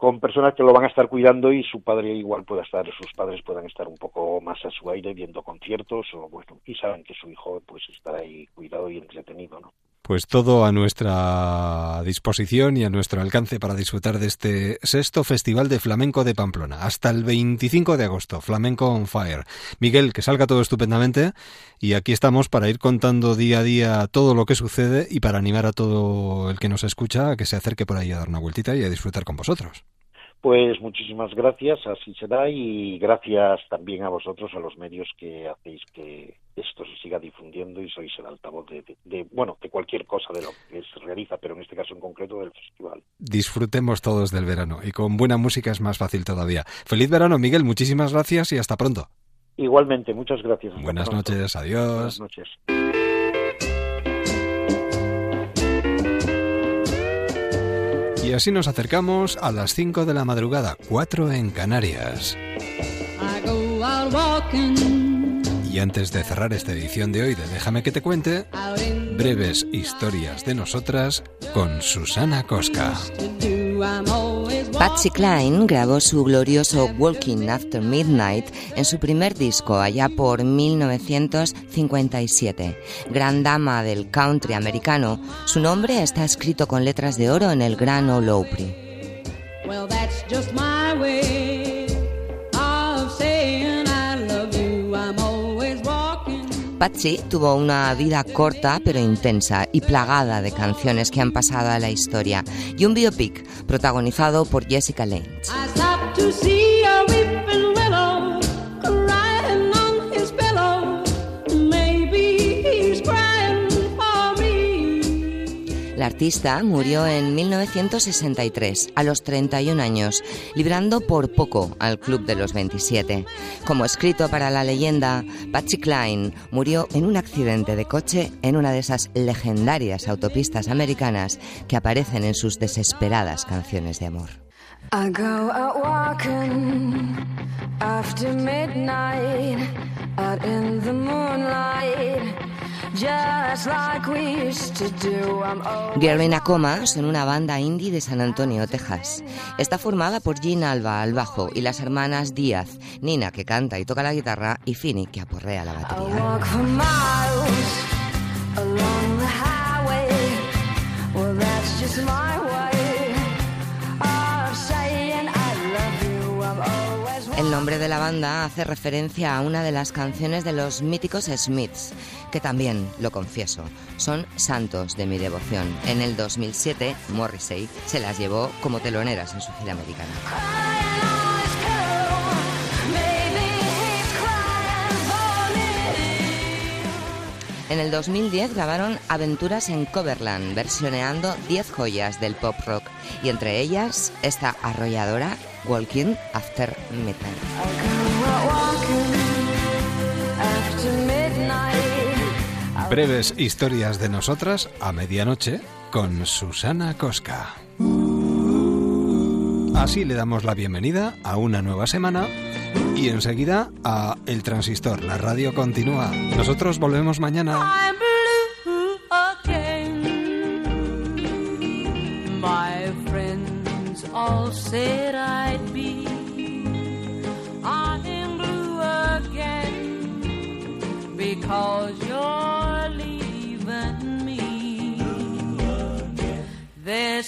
con personas que lo van a estar cuidando y su padre igual pueda estar, sus padres puedan estar un poco más a su aire viendo conciertos o bueno, y saben que su hijo pues estará ahí cuidado y entretenido, ¿no? Pues todo a nuestra disposición y a nuestro alcance para disfrutar de este sexto Festival de Flamenco de Pamplona. Hasta el 25 de agosto, Flamenco on Fire. Miguel, que salga todo estupendamente y aquí estamos para ir contando día a día todo lo que sucede y para animar a todo el que nos escucha a que se acerque por ahí a dar una vueltita y a disfrutar con vosotros. Pues muchísimas gracias, así será, y gracias también a vosotros, a los medios que hacéis que esto se siga difundiendo y sois el altavoz de, bueno, de cualquier cosa de lo que se realiza, pero en este caso en concreto del festival. Disfrutemos todos del verano y con buena música es más fácil todavía. Feliz verano, Miguel, muchísimas gracias y hasta pronto. Igualmente, muchas gracias. Buenas noches, adiós. Buenas noches. Y así nos acercamos a las 5 de la madrugada, 4 en Canarias. Y antes de cerrar esta edición de hoy de Déjame que te cuente, breves historias de nosotras con Susana Cosca. Patsy Cline grabó su glorioso Walking After Midnight en su primer disco allá por 1957. Gran dama del country americano, su nombre está escrito con letras de oro en el Gran Ole Opry. Patsy tuvo una vida corta pero intensa y plagada de canciones que han pasado a la historia y un biopic protagonizado por Jessica Lange. La artista murió en 1963, a los 31 años, librando por poco al Club de los 27. Como escrito para la leyenda, Patsy Cline murió en un accidente de coche en una de esas legendarias autopistas americanas que aparecen en sus desesperadas canciones de amor. Gary Nakoma son una banda indie de San Antonio, Texas. Está formada por Gina Alba al bajo y las hermanas Díaz, Nina que canta y toca la guitarra y Fini que aporrea la batería. El nombre de la banda hace referencia a una de las canciones de los míticos Smiths, que también, lo confieso, son santos de mi devoción. En el 2007, Morrissey se las llevó como teloneras en su gira americana. En el 2010 grabaron Aventuras en Coverland, versioneando 10 joyas del pop rock, y entre ellas esta arrolladora Walking After Midnight. Breves historias de nosotras a medianoche con Susana Cosca. Así le damos la bienvenida a una nueva semana y enseguida a El Transistor. La radio continúa. Nosotros volvemos mañana. All said I'd be. I'm blue again because you're leaving me. This